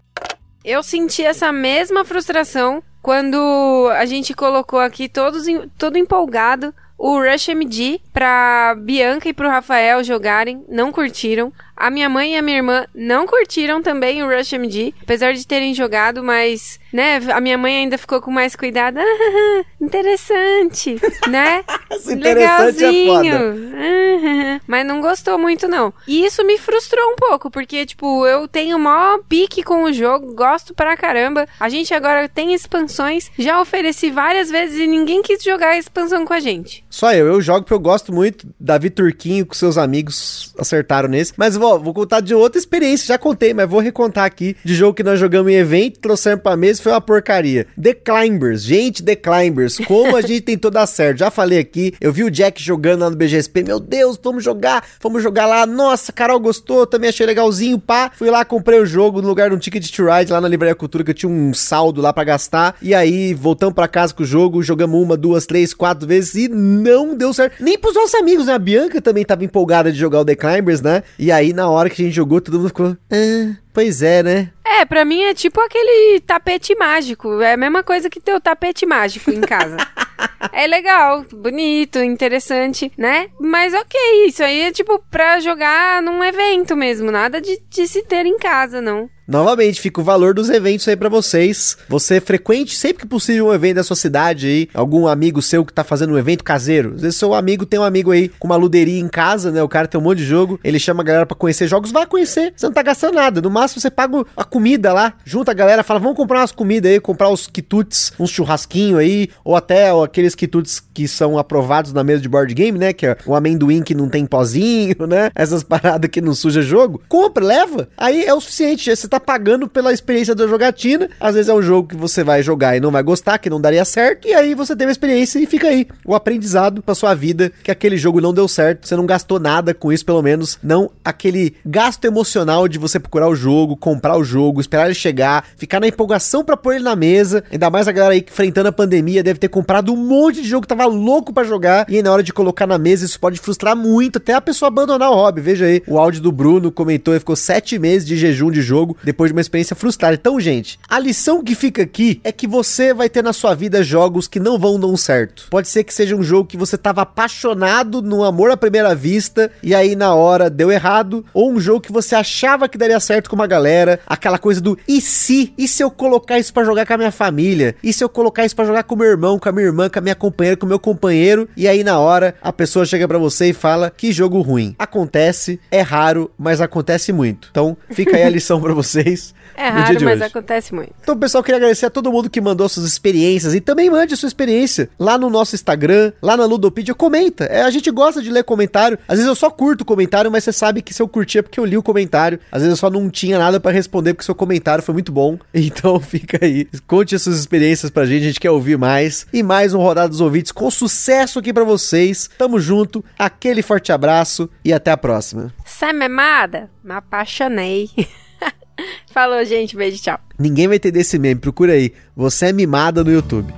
Eu senti essa mesma frustração quando a gente colocou aqui todos todo empolgado o Rush MD pra Bianca e pro Rafael jogarem, não curtiram. A minha mãe e a minha irmã não curtiram também o Rush MD, apesar de terem jogado, mas, né, a minha mãe ainda ficou com mais cuidado. Ah, [laughs] interessante, [laughs] né? interessante é Legalzinho. É [laughs] mas não gostou muito, não. E isso me frustrou um pouco, porque, tipo, eu tenho maior pique com o jogo, gosto pra caramba. A gente agora tem expansões, já ofereci várias vezes e ninguém quis jogar a expansão com a gente. Só eu, eu jogo porque eu gosto muito. Davi Turquinho com seus amigos acertaram nesse. Mas vou, vou contar de outra experiência, já contei, mas vou recontar aqui de jogo que nós jogamos em evento, trouxemos pra mesa foi uma porcaria. The Climbers, gente, The Climbers, como a gente [laughs] tentou dar certo. Já falei aqui, eu vi o Jack jogando lá no BGSP, meu Deus, vamos jogar, vamos jogar lá. Nossa, Carol gostou, também achei legalzinho, pá. Fui lá, comprei o jogo no lugar de um ticket to ride lá na Livraria Cultura, que eu tinha um saldo lá para gastar. E aí, voltamos para casa com o jogo, jogamos uma, duas, três, quatro vezes e não deu certo. Nem pros nossos amigos, né? A Bianca também tava empolgada de jogar o The Climbers, né? E aí, na hora que a gente jogou, todo mundo ficou. Ah, pois é, né? É, pra mim é tipo aquele tapete mágico. É a mesma coisa que ter o tapete mágico em casa. [laughs] é legal, bonito, interessante, né? Mas ok, isso aí é tipo pra jogar num evento mesmo. Nada de, de se ter em casa, não. Novamente, fica o valor dos eventos aí para vocês. Você frequente sempre que possível um evento da sua cidade aí, algum amigo seu que tá fazendo um evento caseiro. Às vezes seu amigo tem um amigo aí com uma luderia em casa, né? O cara tem um monte de jogo, ele chama a galera para conhecer jogos, vai conhecer. Você não tá gastando nada. No máximo você paga a comida lá, junta a galera, fala: "Vamos comprar umas comidas aí, comprar os quitutes, uns churrasquinho aí, ou até aqueles quitutes que são aprovados na mesa de board game, né? Que é o amendoim que não tem pozinho, [laughs] né? Essas paradas que não suja jogo. Compra, leva. Aí é o suficiente, você tá pagando pela experiência da jogatina. Às vezes é um jogo que você vai jogar e não vai gostar, que não daria certo, e aí você teve a experiência e fica aí o aprendizado pra sua vida que aquele jogo não deu certo, você não gastou nada com isso, pelo menos não aquele gasto emocional de você procurar o jogo, comprar o jogo, esperar ele chegar, ficar na empolgação para pôr ele na mesa. Ainda mais a galera aí que enfrentando a pandemia deve ter comprado um monte de jogo que tava louco para jogar e aí na hora de colocar na mesa isso pode frustrar muito, até a pessoa abandonar o hobby. Veja aí, o áudio do Bruno comentou, ele ficou sete meses de jejum de jogo depois de uma experiência frustrada. Então, gente, a lição que fica aqui é que você vai ter na sua vida jogos que não vão dar certo. Pode ser que seja um jogo que você tava apaixonado no amor à primeira vista e aí na hora deu errado, ou um jogo que você achava que daria certo com uma galera, aquela coisa do e se? E se eu colocar isso para jogar com a minha família? E se eu colocar isso para jogar com meu irmão, com a minha irmã, com a minha companheira, com o meu companheiro? E aí na hora a pessoa chega para você e fala: "Que jogo ruim". Acontece, é raro, mas acontece muito. Então, fica aí a lição para vocês. É raro, mas acontece muito. Então, pessoal, queria agradecer a todo mundo que mandou suas experiências e também mande sua experiência lá no nosso Instagram, lá na Ludopedia, comenta. É, a gente gosta de ler comentário. Às vezes eu só curto o comentário, mas você sabe que se eu curtia é porque eu li o comentário. Às vezes eu só não tinha nada para responder porque seu comentário foi muito bom. [laughs] Então, fica aí. Conte as suas experiências pra gente, a gente quer ouvir mais. E mais um Rodada dos Ouvintes com sucesso aqui para vocês. Tamo junto, aquele forte abraço e até a próxima. Sai memada? Me apaixonei. [laughs] Falou, gente. Beijo, tchau. Ninguém vai entender esse meme, procura aí. Você é mimada no YouTube.